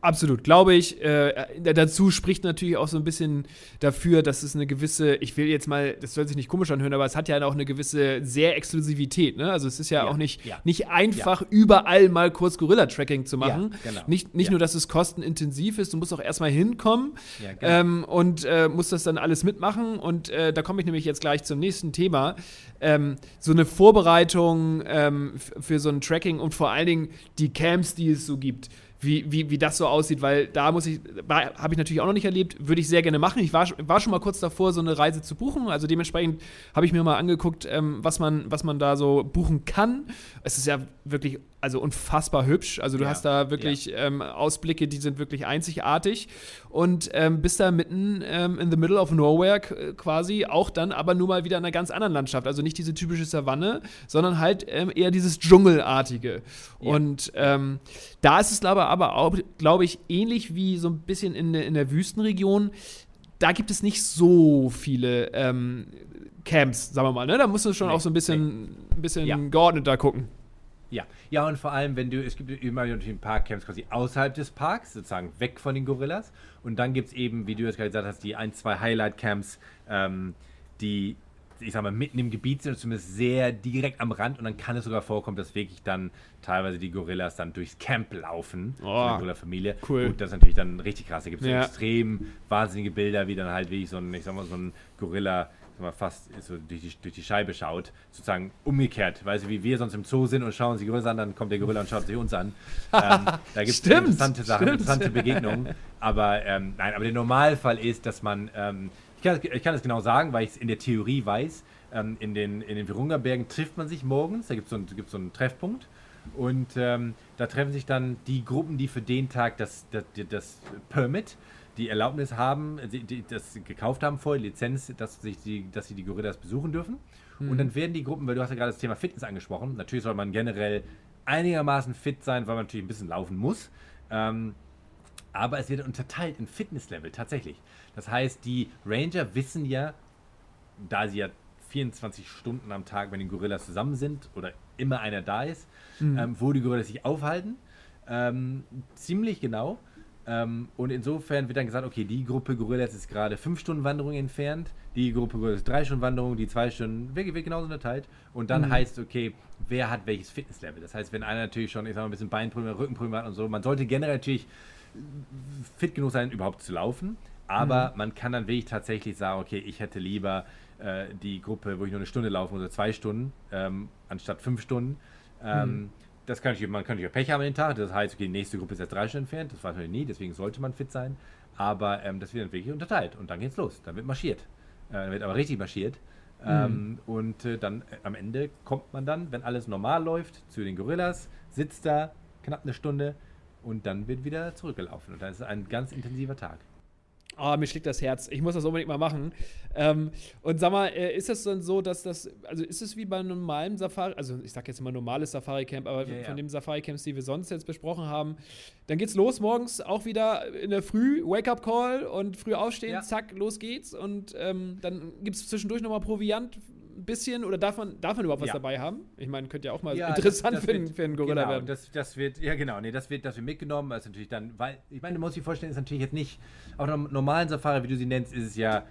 absolut, glaube ich. Äh, dazu spricht natürlich auch so ein bisschen dafür, dass es eine gewisse, ich will jetzt mal, das soll sich nicht komisch anhören, aber es hat ja auch eine gewisse sehr Exklusivität. Ne? Also es ist ja, Ja, auch nicht, ja. nicht einfach überall mal kurz Gorilla-Tracking zu Ja, machen. genau. Nicht, nicht Ja. nur, dass es kostenintensiv ist, du musst auch erstmal hinkommen Ja, genau. ähm, und äh, musst das dann alles mitmachen. Und äh, da komme ich nämlich jetzt gleich zum nächsten Thema. Ähm, so eine Vorbereitung ähm, für so ein Tracking und vor allen Dingen die Camps, die es so gibt wie, wie, wie das so aussieht, weil da muss ich, habe ich natürlich auch noch nicht erlebt, würde ich sehr gerne machen. Ich war, war schon mal kurz davor, so eine Reise zu buchen. Also dementsprechend habe ich mir mal angeguckt, ähm, was, man, was man da so buchen kann. Es ist ja wirklich, also unfassbar hübsch. Also du Ja, hast da wirklich ähm, Ausblicke, die sind wirklich einzigartig. Und ähm, bist da mitten ähm, in the middle of nowhere quasi, auch dann aber nur mal wieder in einer ganz anderen Landschaft. Also nicht diese typische Savanne, sondern halt ähm, eher dieses Dschungelartige. Ja. Und ähm, da ist es glaube aber auch, glaube ich, ähnlich wie so ein bisschen in, der- in der Wüstenregion. Da gibt es nicht so viele ähm, Camps, sagen wir mal. Ne? Da musst du schon Nee, auch so ein bisschen, ein bisschen Ja. geordneter gucken. Ja, ja und vor allem, wenn du, es gibt immer natürlich ein paar Camps quasi außerhalb des Parks, sozusagen weg von den Gorillas. Und dann gibt es eben, wie du jetzt gerade gesagt hast, die ein, zwei Highlight-Camps, ähm, die, ich sag mal, mitten im Gebiet sind, zumindest sehr direkt am Rand. Und dann kann es sogar vorkommen, dass wirklich dann teilweise die Gorillas dann durchs Camp laufen, Oh, Gorilla-Familie. cool. Gut, das ist natürlich dann richtig krass. Da gibt es Ja. extrem wahnsinnige Bilder, wie dann halt wirklich so ein, ich sag mal, so ein Gorilla mal, fast so durch die, durch die Scheibe schaut, sozusagen umgekehrt, weißt du, wie wir sonst im Zoo sind und schauen uns die Gorillas an, dann kommt der Gorilla und schaut sich uns an. Ähm, da gibt es interessante Sachen, stimmt. interessante Begegnungen. Aber ähm, nein, aber der Normalfall ist, dass man, ähm, ich, kann, ich kann es genau sagen, weil ich es in der Theorie weiß, ähm, in den, in den Virunga-Bergen trifft man sich morgens, da gibt es so, einen- gibt's so einen Treffpunkt. Und ähm, da treffen sich dann die Gruppen, die für den Tag das, das, das Permit, die Erlaubnis haben, die, die das gekauft haben vorher, Lizenz, dass, sich die, dass sie die Gorillas besuchen dürfen. Und dann werden die Gruppen, weil du hast ja gerade das Thema Fitness angesprochen, natürlich soll man generell einigermaßen fit sein, weil man natürlich ein bisschen laufen muss. Ähm, aber es wird unterteilt in Fitnesslevel tatsächlich. Das heißt, die Ranger wissen ja, da sie ja 24 Stunden am Tag mit den Gorillas zusammen sind oder immer einer da ist, ähm, wo die Gorillas sich aufhalten, ähm, ziemlich genau. Ähm, und insofern wird dann gesagt, okay, die Gruppe Gorillas ist gerade 5 Stunden Wanderung entfernt, die Gruppe Gorillas ist 3 Stunden Wanderung, die 2 Stunden, wird, wird genauso unterteilt. Und dann heißt, okay, wer hat welches Fitnesslevel. Das heißt, wenn einer natürlich schon, ich sag mal, ein bisschen Beinprobleme, Rückenprobleme hat und so, man sollte generell natürlich fit genug sein, überhaupt zu laufen. Aber man kann dann wirklich tatsächlich sagen, okay, ich hätte lieber äh, die Gruppe, wo ich nur eine Stunde laufen muss, oder zwei Stunden, ähm, anstatt fünf Stunden. Ähm, Das kann ich, man kann auch Pech haben an den Tag. Das heißt, okay, die nächste Gruppe ist jetzt drei Stunden entfernt. Das weiß man nie, deswegen sollte man fit sein. Aber ähm, das wird dann wirklich unterteilt und dann geht's los. Dann wird marschiert. Äh, dann wird aber richtig marschiert. Ähm, und äh, dann äh, am Ende kommt man dann, wenn alles normal läuft, zu den Gorillas, sitzt da knapp eine Stunde und dann wird wieder zurückgelaufen. Und dann ist es ein ganz intensiver Tag. Oh, mir schlägt das Herz. Ich muss das unbedingt mal machen. Ähm, und sag mal, äh, ist es dann so, dass das, also ist es wie bei einem normalen Safari, also ich sag jetzt immer normales Safari-Camp, aber Ja, ja. von den Safari-Camps, die wir sonst jetzt besprochen haben, dann geht's los morgens auch wieder in der Früh, Wake-up-Call und früh aufstehen, Ja. zack, los geht's. Und ähm, dann gibt es zwischendurch nochmal Proviant, ein bisschen, oder darf man, darf man überhaupt was Ja. dabei haben? Ich meine, könnte ja auch mal Ja, interessant das- das für, einen- wird- für einen Gorilla genau, werden. Das, das wird, ja genau, nee, das wird, das wird mitgenommen. Ist natürlich dann, weil, ich meine, du musst dir vorstellen, ist natürlich jetzt nicht, auf einer normalen Safari, wie du sie nennst, ist es ja,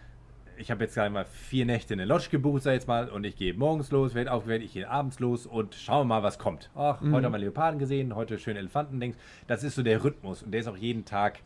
ich habe jetzt gerade mal vier Nächte in der Lodge gebucht, sag ich jetzt mal, und ich gehe morgens los, werde aufgewählt, ich gehe abends los und schaue mal, was kommt. Ach, Mhm. heute haben wir Leoparden gesehen, heute schön Elefanten, denkst, das ist so der Rhythmus und der ist auch jeden Tag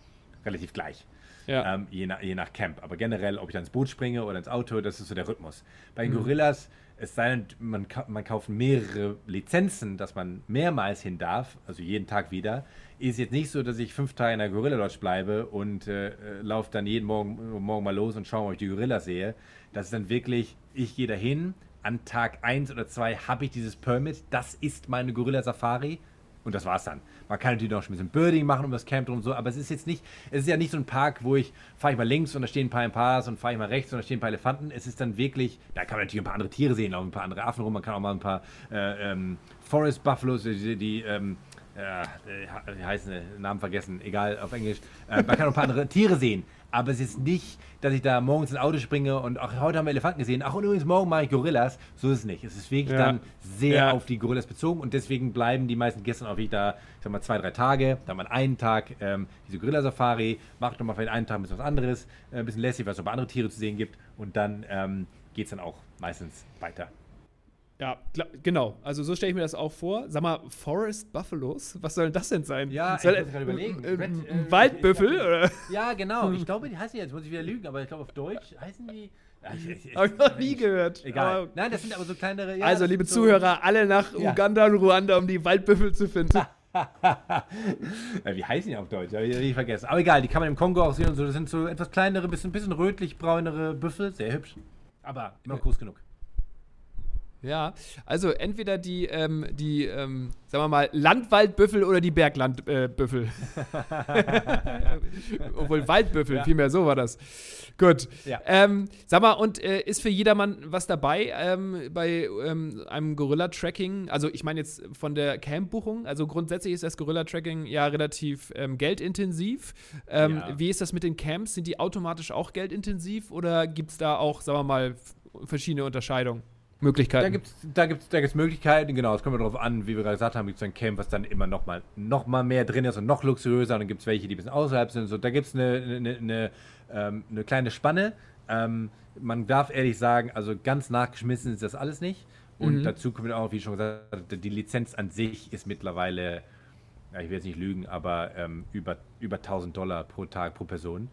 relativ gleich. Ja. ähm, je, nach, je nach Camp. Aber generell, ob ich dann ins Boot springe oder ins Auto, das ist so der Rhythmus. Bei mhm. Gorillas, es sei denn, man, man kauft mehrere Lizenzen, dass man mehrmals hin darf, also jeden Tag wieder, ist jetzt nicht so, dass ich fünf Tage in der Gorilla Lodge bleibe und äh, äh laufe dann jeden Morgen, morgen mal los und schaue, ob ich die Gorillas sehe. Das ist dann wirklich, ich gehe dahin, an Tag 1 oder 2 habe ich dieses Permit, das ist meine Gorilla Safari und das war's dann. Man kann natürlich noch ein bisschen Birding machen um das Camp drum und so, aber es ist jetzt nicht, es ist ja nicht so ein Park, wo ich fahre ich mal links und da stehen ein paar Impars und fahre ich mal rechts und da stehen ein paar Elefanten. Es ist dann wirklich, da kann man natürlich ein paar andere Tiere sehen, auch ein paar andere Affen rum, man kann auch mal ein paar äh, ähm, Forest Buffaloes, die, die ähm, äh, wie heißen die? Namen vergessen, egal, auf Englisch. Äh, man kann auch ein paar andere Tiere sehen. Aber es ist nicht, dass ich da morgens ins Auto springe und auch heute haben wir Elefanten gesehen. Ach, und übrigens morgen mache ich Gorillas. So ist es nicht. Es ist wirklich ja. dann sehr ja. auf die Gorillas bezogen und deswegen bleiben die meisten Gäste auch wirklich da, ich sag mal, zwei, drei Tage. Da man einen Tag ähm, diese Gorilla-Safari, macht nochmal vielleicht einen Tag ein bisschen was anderes, äh, ein bisschen lässig, was es noch andere Tiere zu sehen gibt und dann ähm, geht es dann auch meistens weiter. Ja, genau. Also so stelle ich mir das auch vor. Sag mal, Forest Buffaloes? Was soll das denn sein? Ja, soll, ich muss gerade überlegen. Äh, Red, äh, Waldbüffel? Ich, oder? Ja, genau. Ich glaube, die heißen jetzt, muss ich wieder lügen, aber ich glaube auf Deutsch heißen die. Habe ich noch nie gehört. Egal. Aber, Nein, das sind aber so kleinere. Ja, also, liebe so Zuhörer, alle nach ja. Uganda und Ruanda, um die Waldbüffel zu finden. Wie heißen die auf Deutsch? Habe ich vergessen. Aber egal, die kann man im Kongo auch sehen und so. Das sind so etwas kleinere, bisschen, bisschen rötlich-braunere Büffel. Sehr hübsch. Aber immer groß genug. Ja, also entweder die, ähm, die ähm, sagen wir mal, Landwaldbüffel oder die Berglandbüffel. Äh, Obwohl Waldbüffel, ja. vielmehr so war das. Gut. Ja. Ähm, sag mal, und äh, ist für jedermann was dabei ähm, bei ähm, einem Gorilla-Tracking? Also ich meine jetzt von der Camp-Buchung. Also grundsätzlich ist das Gorilla-Tracking ja relativ ähm, geldintensiv. Ja. Wie ist das mit den Camps? Sind die automatisch auch geldintensiv oder gibt es da auch, sagen wir mal, verschiedene Unterscheidungen? Möglichkeiten. Da gibt es da gibt's, da gibt's Möglichkeiten, genau. Es kommt darauf an, wie wir gerade gesagt haben, gibt es ein Camp, was dann immer noch mal, noch mal mehr drin ist und noch luxuriöser. Und dann gibt es welche, die ein bisschen außerhalb sind. So, da gibt es eine, eine, eine, ähm, eine, kleine Spanne. Ähm, man darf ehrlich sagen, also ganz nachgeschmissen ist das alles nicht. Und mhm. dazu kommt auch, wie schon gesagt, die Lizenz an sich ist mittlerweile, ja, ich will jetzt nicht lügen, aber ähm, über, über 1000 Dollar pro Tag pro Person.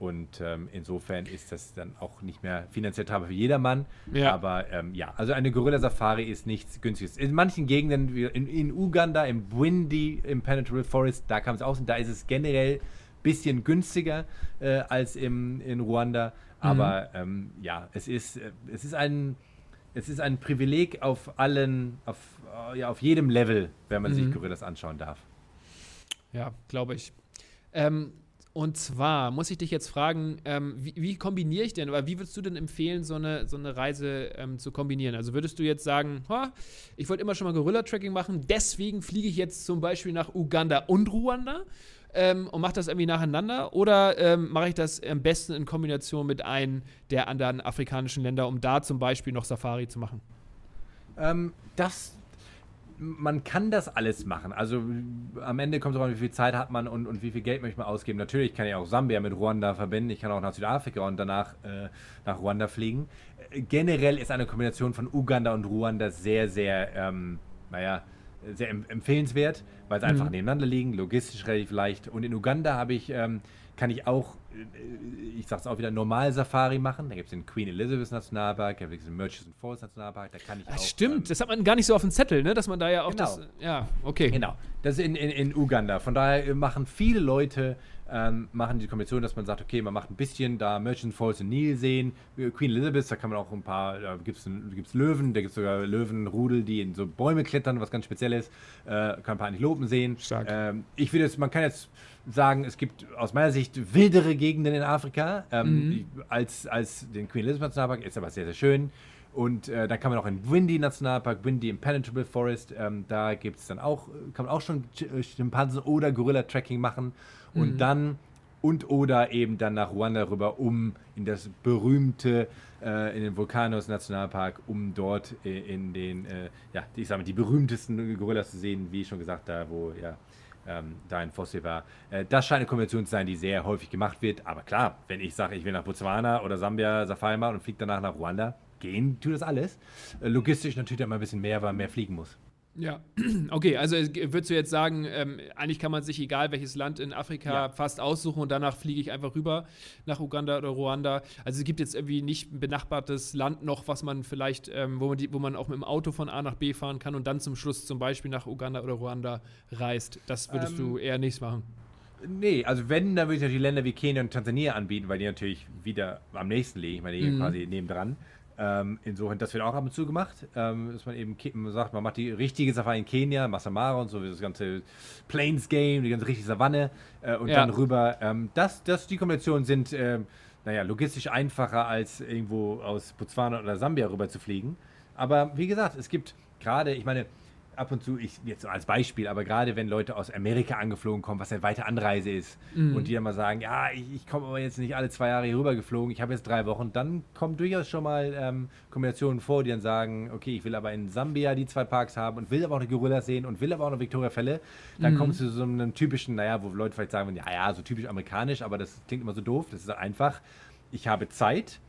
Und ähm, insofern ist das dann auch nicht mehr finanziell tragbar für jedermann. Ja. Aber ähm, ja, also eine Gorilla-Safari ist nichts Günstiges. In manchen Gegenden, wie in, in Uganda, im Bwindi, im Penetrable Forest, da kam es aus und da ist es generell ein bisschen günstiger äh, als im, in Ruanda. Aber mhm. ähm, ja, es ist, äh, es ist ein. Es ist ein Privileg auf allen, auf, äh, ja, auf jedem Level, wenn man mhm. sich Gorillas anschauen darf. Ja, glaube ich. Ähm, und zwar muss ich dich jetzt fragen, ähm, wie, wie, kombiniere ich denn, oder wie würdest du denn empfehlen, so eine, so eine Reise ähm, zu kombinieren? Also würdest du jetzt sagen, ich wollte immer schon mal Gorilla-Tracking machen, deswegen fliege ich jetzt zum Beispiel nach Uganda und Ruanda ähm, und mache das irgendwie nacheinander? Oder ähm, mache ich das am besten in Kombination mit einem der anderen afrikanischen Länder, um da zum Beispiel noch Safari zu machen? Ähm, das man kann das alles machen. Also am Ende kommt es darauf an, wie viel Zeit hat man und, und wie viel Geld möchte man ausgeben. Natürlich kann ich auch Sambia mit Ruanda verbinden. Ich kann auch nach Südafrika und danach äh, nach Ruanda fliegen. Äh, generell ist eine Kombination von Uganda und Ruanda sehr, sehr, ähm, naja, sehr empfehlenswert, weil sie mhm. einfach nebeneinander liegen, logistisch relativ leicht. Und in Uganda habe ich, ähm, kann ich auch ich sag's auch wieder, normal Safari machen. Da gibt es den Queen Elizabeth Nationalpark, da gibt es den Murchison Falls Nationalpark, da kann ich Ach, auch. Stimmt, ähm, das hat man gar nicht so auf dem Zettel, ne? Dass man da ja auch genau. das. Ja, okay. Genau. Das ist in, in, in Uganda. Von daher machen viele Leute ähm, machen die Kombination, dass man sagt, okay, man macht ein bisschen da Merchant Falls in Nil sehen, Queen Elizabeth, da kann man auch ein paar, da gibt es Löwen, da gibt es sogar Löwenrudel, die in so Bäume klettern, was ganz speziell ist, äh, kann ein paar Antilopen sehen. Stark. Ähm, ich würde jetzt, man kann jetzt sagen, es gibt aus meiner Sicht wildere Gegenden in Afrika ähm, mhm. als, als den Queen Elizabeth Nationalpark, ist aber sehr, sehr schön. Und äh, dann kann man auch in Windy Nationalpark, Windy Impenetrable Forest, ähm, da gibt es dann auch, kann man auch schon Schimpansen oder Gorilla-Tracking machen. Und mhm. dann und oder eben dann nach Ruanda rüber, um in das berühmte, äh, in den Vulkanos Nationalpark, um dort in, in den, äh, ja, ich sag mal, die berühmtesten Gorillas zu sehen, wie schon gesagt, da wo, ja, ähm, da in war. Äh, das scheint eine Konvention zu sein, die sehr häufig gemacht wird. Aber klar, wenn ich sage, ich will nach Botswana oder Sambia Safari und fliege danach nach Ruanda, gehen tut das alles. Äh, logistisch natürlich immer ein bisschen mehr, weil man mehr fliegen muss. Ja, okay, also würdest du jetzt sagen, ähm, eigentlich kann man sich egal welches Land in Afrika ja. fast aussuchen und danach fliege ich einfach rüber nach Uganda oder Ruanda. Also es gibt jetzt irgendwie nicht ein benachbartes Land noch, was man vielleicht, ähm, wo, man die, wo man auch mit dem Auto von A nach B fahren kann und dann zum Schluss zum Beispiel nach Uganda oder Ruanda reist. Das würdest ähm, du eher nichts machen. Nee, also wenn, dann würde ich natürlich Länder wie Kenia und Tansania anbieten, weil die natürlich wieder am nächsten liegen. Ich meine, die mhm. quasi nebendran. Ähm, insofern, das wird auch ab und zu gemacht, ähm, dass man eben sagt, man macht die richtige Safari in Kenia, Massamara und so, das ganze Plains Game, die ganze richtige Savanne äh, und ja. dann rüber. Ähm, das, das, die Kombinationen sind, ähm, naja, logistisch einfacher als irgendwo aus Botswana oder Sambia rüber zu fliegen. Aber wie gesagt, es gibt gerade, ich meine, ab und zu, ich jetzt als Beispiel, aber gerade wenn Leute aus Amerika angeflogen kommen, was eine weite Anreise ist, mhm. und die dann mal sagen, ja, ich, ich komme aber jetzt nicht alle zwei Jahre hier rüber geflogen, ich habe jetzt drei Wochen, dann kommen durchaus schon mal ähm, Kombinationen vor, die dann sagen, okay, ich will aber in Sambia die zwei Parks haben und will aber auch eine Gorilla sehen und will aber auch eine Victoria-Fälle. Dann mhm. kommst du zu so einem typischen, naja, wo Leute vielleicht sagen, ja, ja, so typisch amerikanisch, aber das klingt immer so doof. Das ist einfach, ich habe Zeit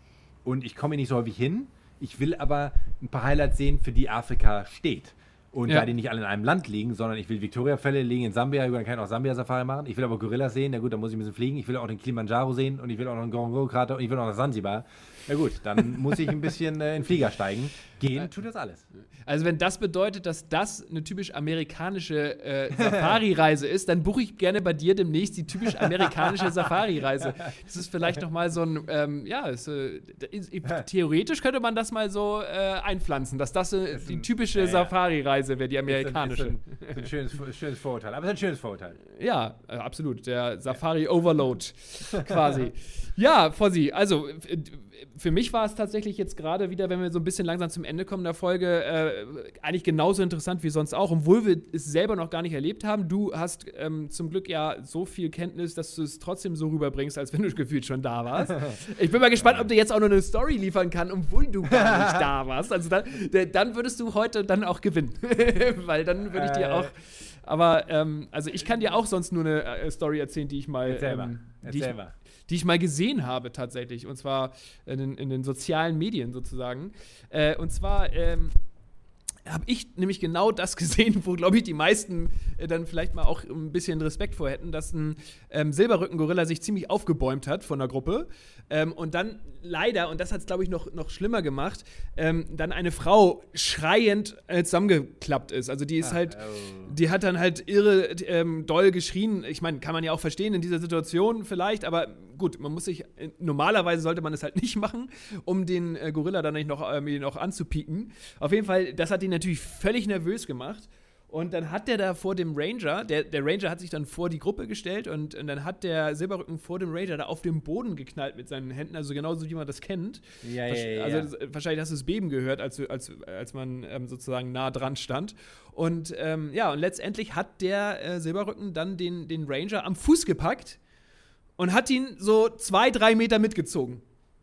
und ich komme nicht so häufig hin. Ich will aber ein paar Highlights sehen, für die Afrika steht. Und ja. da die nicht alle in einem Land liegen, sondern ich will Victoria-Fälle liegen in Sambia, dann kann ich auch Sambia-Safari machen. Ich will aber Gorillas sehen, na gut, dann muss ich ein bisschen fliegen. Ich will auch den Kilimanjaro sehen und ich will auch noch den Ngorongoro-Krater und ich will auch noch Zanzibar. Na gut, dann muss ich ein bisschen äh, in den Flieger steigen. Gehen tut das alles. Also wenn das bedeutet, dass das eine typisch amerikanische äh, Safari-Reise ist, dann buche ich gerne bei dir demnächst die typisch amerikanische Safari-Reise. Das ist vielleicht noch mal so ein, ähm, ja, ist, äh, theoretisch könnte man das mal so äh, einpflanzen, dass das äh, die typische ja, ja. Safari-Reise wäre, die amerikanische. Ist ein, ist ein, ein schönes, schönes, Vorurteil, aber es ist ein schönes Vorurteil. Ja, äh, absolut. Der Safari-Overload quasi. ja, Fossi, also für mich war es tatsächlich jetzt gerade wieder, wenn wir so ein bisschen langsam zum Ende kommen der Folge, äh, eigentlich genauso interessant wie sonst auch, obwohl wir es selber noch gar nicht erlebt haben. Du hast ähm, zum Glück ja so viel Kenntnis, dass du es trotzdem so rüberbringst, als wenn du gefühlt schon da warst. Ich bin mal gespannt, ob du jetzt auch noch eine Story liefern kannst, obwohl du gar nicht da warst. Also dann, dann würdest du heute dann auch gewinnen, weil dann würde ich dir auch. Aber ähm, also ich kann dir auch sonst nur eine äh, Story erzählen, die ich mal. Erzähl mal. Ähm, Erzähl ich, mal die ich mal gesehen habe tatsächlich. Und zwar in den, in den sozialen Medien sozusagen. Äh, und zwar ähm, habe ich nämlich genau das gesehen, wo, glaube ich, die meisten äh, dann vielleicht mal auch ein bisschen Respekt vor hätten, dass ein ähm, Silberrücken-Gorilla sich ziemlich aufgebäumt hat von der Gruppe ähm, und dann leider, und das hat es, glaube ich, noch, noch schlimmer gemacht, ähm, dann eine Frau schreiend äh, zusammengeklappt ist. Also die ist Ach, halt, oh. Die hat dann halt irre ähm, doll geschrien. Ich meine, kann man ja auch verstehen in dieser Situation vielleicht, aber gut, man muss sich, äh, normalerweise sollte man es halt nicht machen, um den äh, Gorilla dann nicht noch, äh, noch anzupieken. Auf jeden Fall, das hat ihn natürlich völlig nervös gemacht. Und dann hat der da vor dem Ranger, der, der Ranger hat sich dann vor die Gruppe gestellt und, und, dann hat der Silberrücken vor dem Ranger da auf dem Boden geknallt mit seinen Händen, also genauso wie man das kennt. Ja, ja, ja. Also ja. wahrscheinlich hast du das Beben gehört, als, als, als man ähm, sozusagen nah dran stand. Und ähm, ja, und letztendlich hat der äh, Silberrücken dann den, den Ranger am Fuß gepackt und hat ihn so zwei, drei Meter mitgezogen.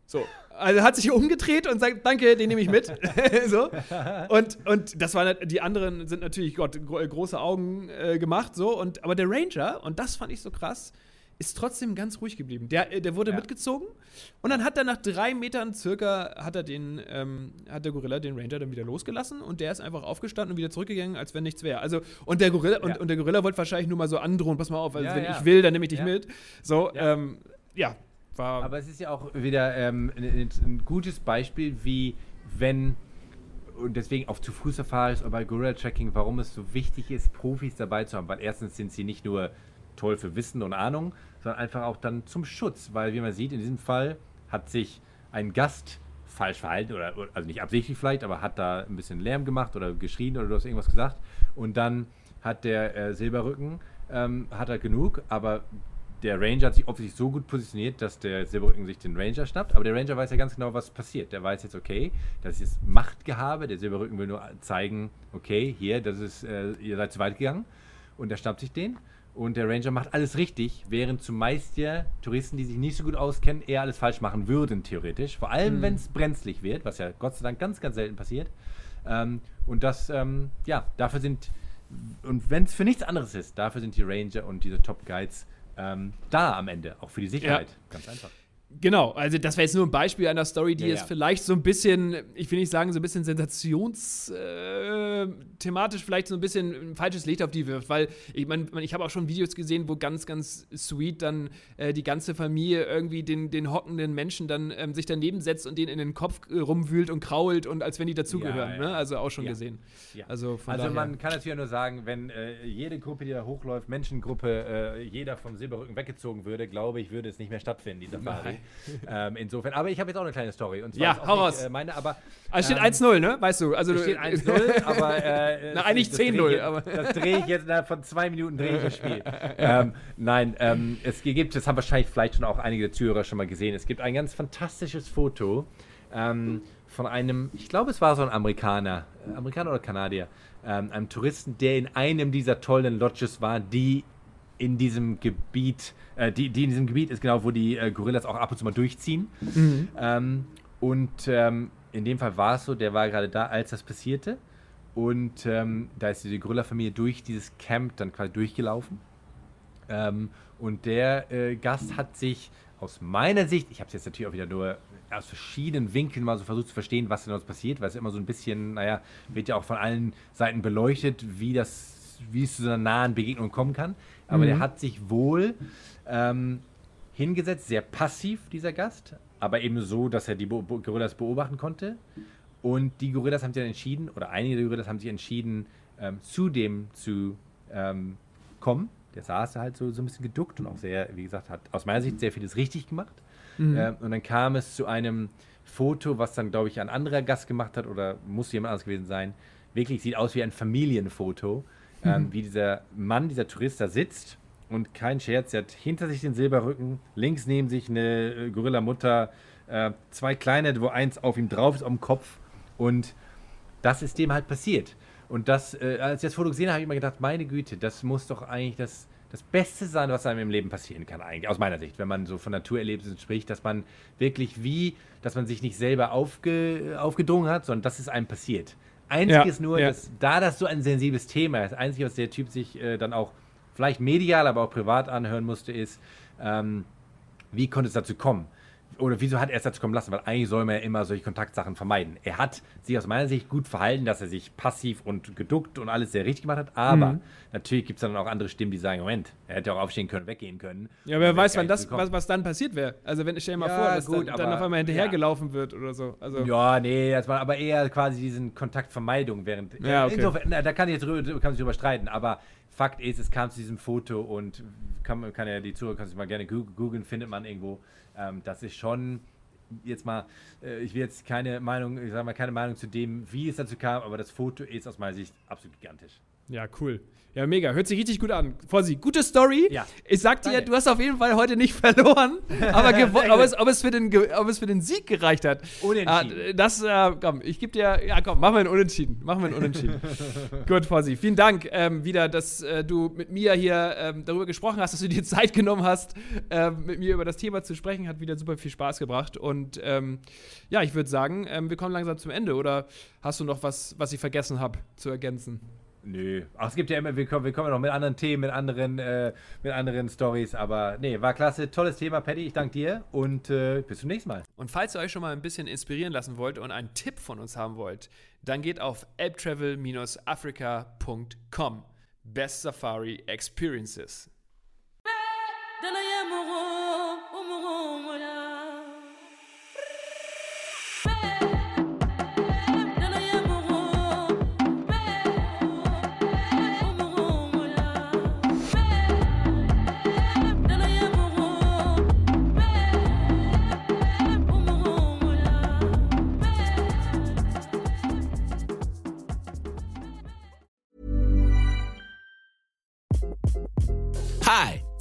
So. Also hat sich umgedreht und sagt, danke, den nehme ich mit. so. Und, und das war die anderen sind natürlich Gott, große Augen äh, gemacht, so. Und, aber der Ranger, und das fand ich so krass, ist trotzdem ganz ruhig geblieben. Der, äh, der wurde ja. mitgezogen und dann hat er nach drei Metern circa hat er den, ähm, hat der Gorilla den Ranger dann wieder losgelassen und der ist einfach aufgestanden und wieder zurückgegangen, als wenn nichts wäre. Also und der Gorilla ja. und, und, der Gorilla wollte wahrscheinlich nur mal so androhen, pass mal auf, also ja, wenn ich will, dann nehme ich dich mit. So, ähm, ja, war. Aber es ist ja auch wieder ähm, ein, ein, gutes Beispiel, wie wenn und deswegen auf zu Fuß Safaris oder bei Gorilla Tracking, warum es so wichtig ist, Profis dabei zu haben, weil erstens sind sie nicht nur toll für Wissen und Ahnung, sondern einfach auch dann zum Schutz, weil wie man sieht, in diesem Fall hat sich ein Gast falsch verhalten oder also nicht absichtlich vielleicht, aber hat da ein bisschen Lärm gemacht oder geschrien oder du hast irgendwas gesagt und dann hat der äh, Silberrücken ähm, hat er genug, aber der Ranger hat sich offensichtlich so gut positioniert, dass der Silberrücken sich den Ranger schnappt. Aber der Ranger weiß ja ganz genau, was passiert. Der weiß jetzt, okay, das ist Machtgehabe. Der Silberrücken will nur zeigen, okay, hier, das ist, äh, ihr seid zu weit gegangen. Und er schnappt sich den. Und der Ranger macht alles richtig, während zumeist ja Touristen, die sich nicht so gut auskennen, eher alles falsch machen würden, theoretisch. Vor allem, mhm. wenn es brenzlig wird, was ja Gott sei Dank ganz, ganz selten passiert. Ähm, und das, ähm, ja, dafür sind, und wenn es für nichts anderes ist, dafür sind die Ranger und diese Top Guides ähm, da am Ende, auch für die Sicherheit. Ja. Ganz einfach. Genau, also das wäre jetzt nur ein Beispiel einer Story, die ja, jetzt ja. vielleicht so ein bisschen, ich will nicht sagen, so ein bisschen sensationsträchtig thematisch vielleicht so ein bisschen ein falsches Licht auf die wirft, weil ich meine, ich habe auch schon Videos gesehen, wo ganz, ganz sweet dann äh, die ganze Familie irgendwie den, den hockenden Menschen dann ähm, sich daneben setzt und den in den Kopf äh, rumwühlt und krault und als wenn die dazugehören. Ja, ne? Also auch schon gesehen. Also, also man kann natürlich nur sagen, wenn äh, jede Gruppe, die da hochläuft, Menschengruppe, äh, jeder vom Silberrücken weggezogen würde, glaube ich, würde es nicht mehr stattfinden, die Safari. ähm, insofern. Aber ich habe jetzt auch eine kleine Story. Und zwar ja, hau raus. Äh, meine, aber, also steht ähm, 1-0, ne? Weißt du? Also, es steht 1-0, aber. Äh, Na, eigentlich 10-0. Das drehe ich jetzt innerhalb von zwei Minuten drehe ich das Spiel. ähm, nein, ähm, es gibt, das haben wahrscheinlich vielleicht schon auch einige Zuhörer schon mal gesehen. Es gibt ein ganz fantastisches Foto ähm, von einem, ich glaube, es war so ein Amerikaner, äh, Amerikaner oder Kanadier, ähm, einem Touristen, der in einem dieser tollen Lodges war, die in diesem Gebiet, äh, die, die in diesem Gebiet ist, genau, wo die äh, Gorillas auch ab und zu mal durchziehen. Mhm. Ähm, und ähm, in dem Fall war es so, der war gerade da, als das passierte. Und ähm, da ist diese Gorilla-Familie durch dieses Camp dann quasi durchgelaufen. Ähm, und der äh, Gast hat sich aus meiner Sicht, ich habe es jetzt natürlich auch wieder nur aus verschiedenen Winkeln mal so versucht zu verstehen, was denn uns passiert, weil es immer so ein bisschen, naja, wird ja auch von allen Seiten beleuchtet, wie das, wie es zu so einer nahen Begegnung kommen kann. Aber mhm. der hat sich wohl ähm, hingesetzt, sehr passiv, dieser Gast, aber eben so, dass er die Bo Gorillas beobachten konnte. Und die Gorillas haben sich dann entschieden, oder einige der Gorillas haben sich entschieden, ähm, zu dem zu ähm, kommen. Der saß halt so, so ein bisschen geduckt und auch sehr, wie gesagt, hat aus meiner Sicht sehr vieles richtig gemacht. Mhm. Ähm, und dann kam es zu einem Foto, was dann, glaube ich, ein anderer Gast gemacht hat oder muss jemand anders gewesen sein. Wirklich sieht aus wie ein Familienfoto, ähm, mhm. wie dieser Mann, dieser Tourist da sitzt und kein Scherz, er hat hinter sich den Silberrücken, links neben sich eine äh, Gorilla-Mutter, äh, zwei kleine, wo eins auf ihm drauf ist, auf dem Kopf. Und das ist dem halt passiert. Und das, äh, als ich das Foto gesehen habe, habe ich immer gedacht, meine Güte, das muss doch eigentlich das, das Beste sein, was einem im Leben passieren kann, eigentlich, aus meiner Sicht, wenn man so von Naturerlebnissen spricht, dass man wirklich wie, dass man sich nicht selber aufge, aufgedrungen hat, sondern dass es einem passiert. Einzig ja, nur, ja. dass da das so ein sensibles Thema ist, einzig, was der Typ sich äh, dann auch vielleicht medial, aber auch privat anhören musste, ist, ähm, wie konnte es dazu kommen? Oder wieso hat er es dazu kommen lassen? Weil eigentlich soll man ja immer solche Kontaktsachen vermeiden. Er hat sich aus meiner Sicht gut verhalten, dass er sich passiv und geduckt und alles sehr richtig gemacht hat. Aber mhm. natürlich gibt es dann auch andere Stimmen, die sagen: Moment, er hätte auch aufstehen können, weggehen können. Ja, wer weiß, wann das, was, was dann passiert wäre. Also, wenn, stell dir mal ja, vor, dass gut, dann, aber, dann, auf einmal hinterhergelaufen ja. wird oder so. Also, ja, nee, das war aber eher quasi diesen Kontaktvermeidung während. Ja, okay. Insofern, da kann ich jetzt drüber, kann sich drüber streiten, aber Fakt ist, es kam zu diesem Foto und kann, kann ja die Zuhörer kann sich mal gerne googeln, findet man irgendwo. Ähm, das ist schon jetzt mal, äh, ich will jetzt keine Meinung, ich sage mal keine Meinung zu dem, wie es dazu kam, aber das Foto ist aus meiner Sicht absolut gigantisch. Ja, cool. Ja, mega. Hört sich richtig gut an. Vorsi, gute Story. Ja. Ich sag dir, du hast auf jeden Fall heute nicht verloren, aber ob, es, ob, es für den, ob es für den Sieg gereicht hat. Unentschieden. Äh, das, äh, komm, ich gebe dir, ja komm, machen wir ein Unentschieden. Machen wir ein Unentschieden. gut, Vorsi. Vielen Dank ähm, wieder, dass äh, du mit mir hier ähm, darüber gesprochen hast, dass du dir Zeit genommen hast, ähm, mit mir über das Thema zu sprechen. Hat wieder super viel Spaß gebracht. Und ähm, ja, ich würde sagen, ähm, wir kommen langsam zum Ende. Oder hast du noch was, was ich vergessen habe zu ergänzen? Nö. Ach, es gibt ja immer, wir kommen, wir kommen ja noch mit anderen Themen, mit anderen, äh, anderen Stories, aber nee, war klasse. Tolles Thema, Patty. Ich danke dir und äh, bis zum nächsten Mal. Und falls ihr euch schon mal ein bisschen inspirieren lassen wollt und einen Tipp von uns haben wollt, dann geht auf elbtravel-africa.com. Best Safari Experiences.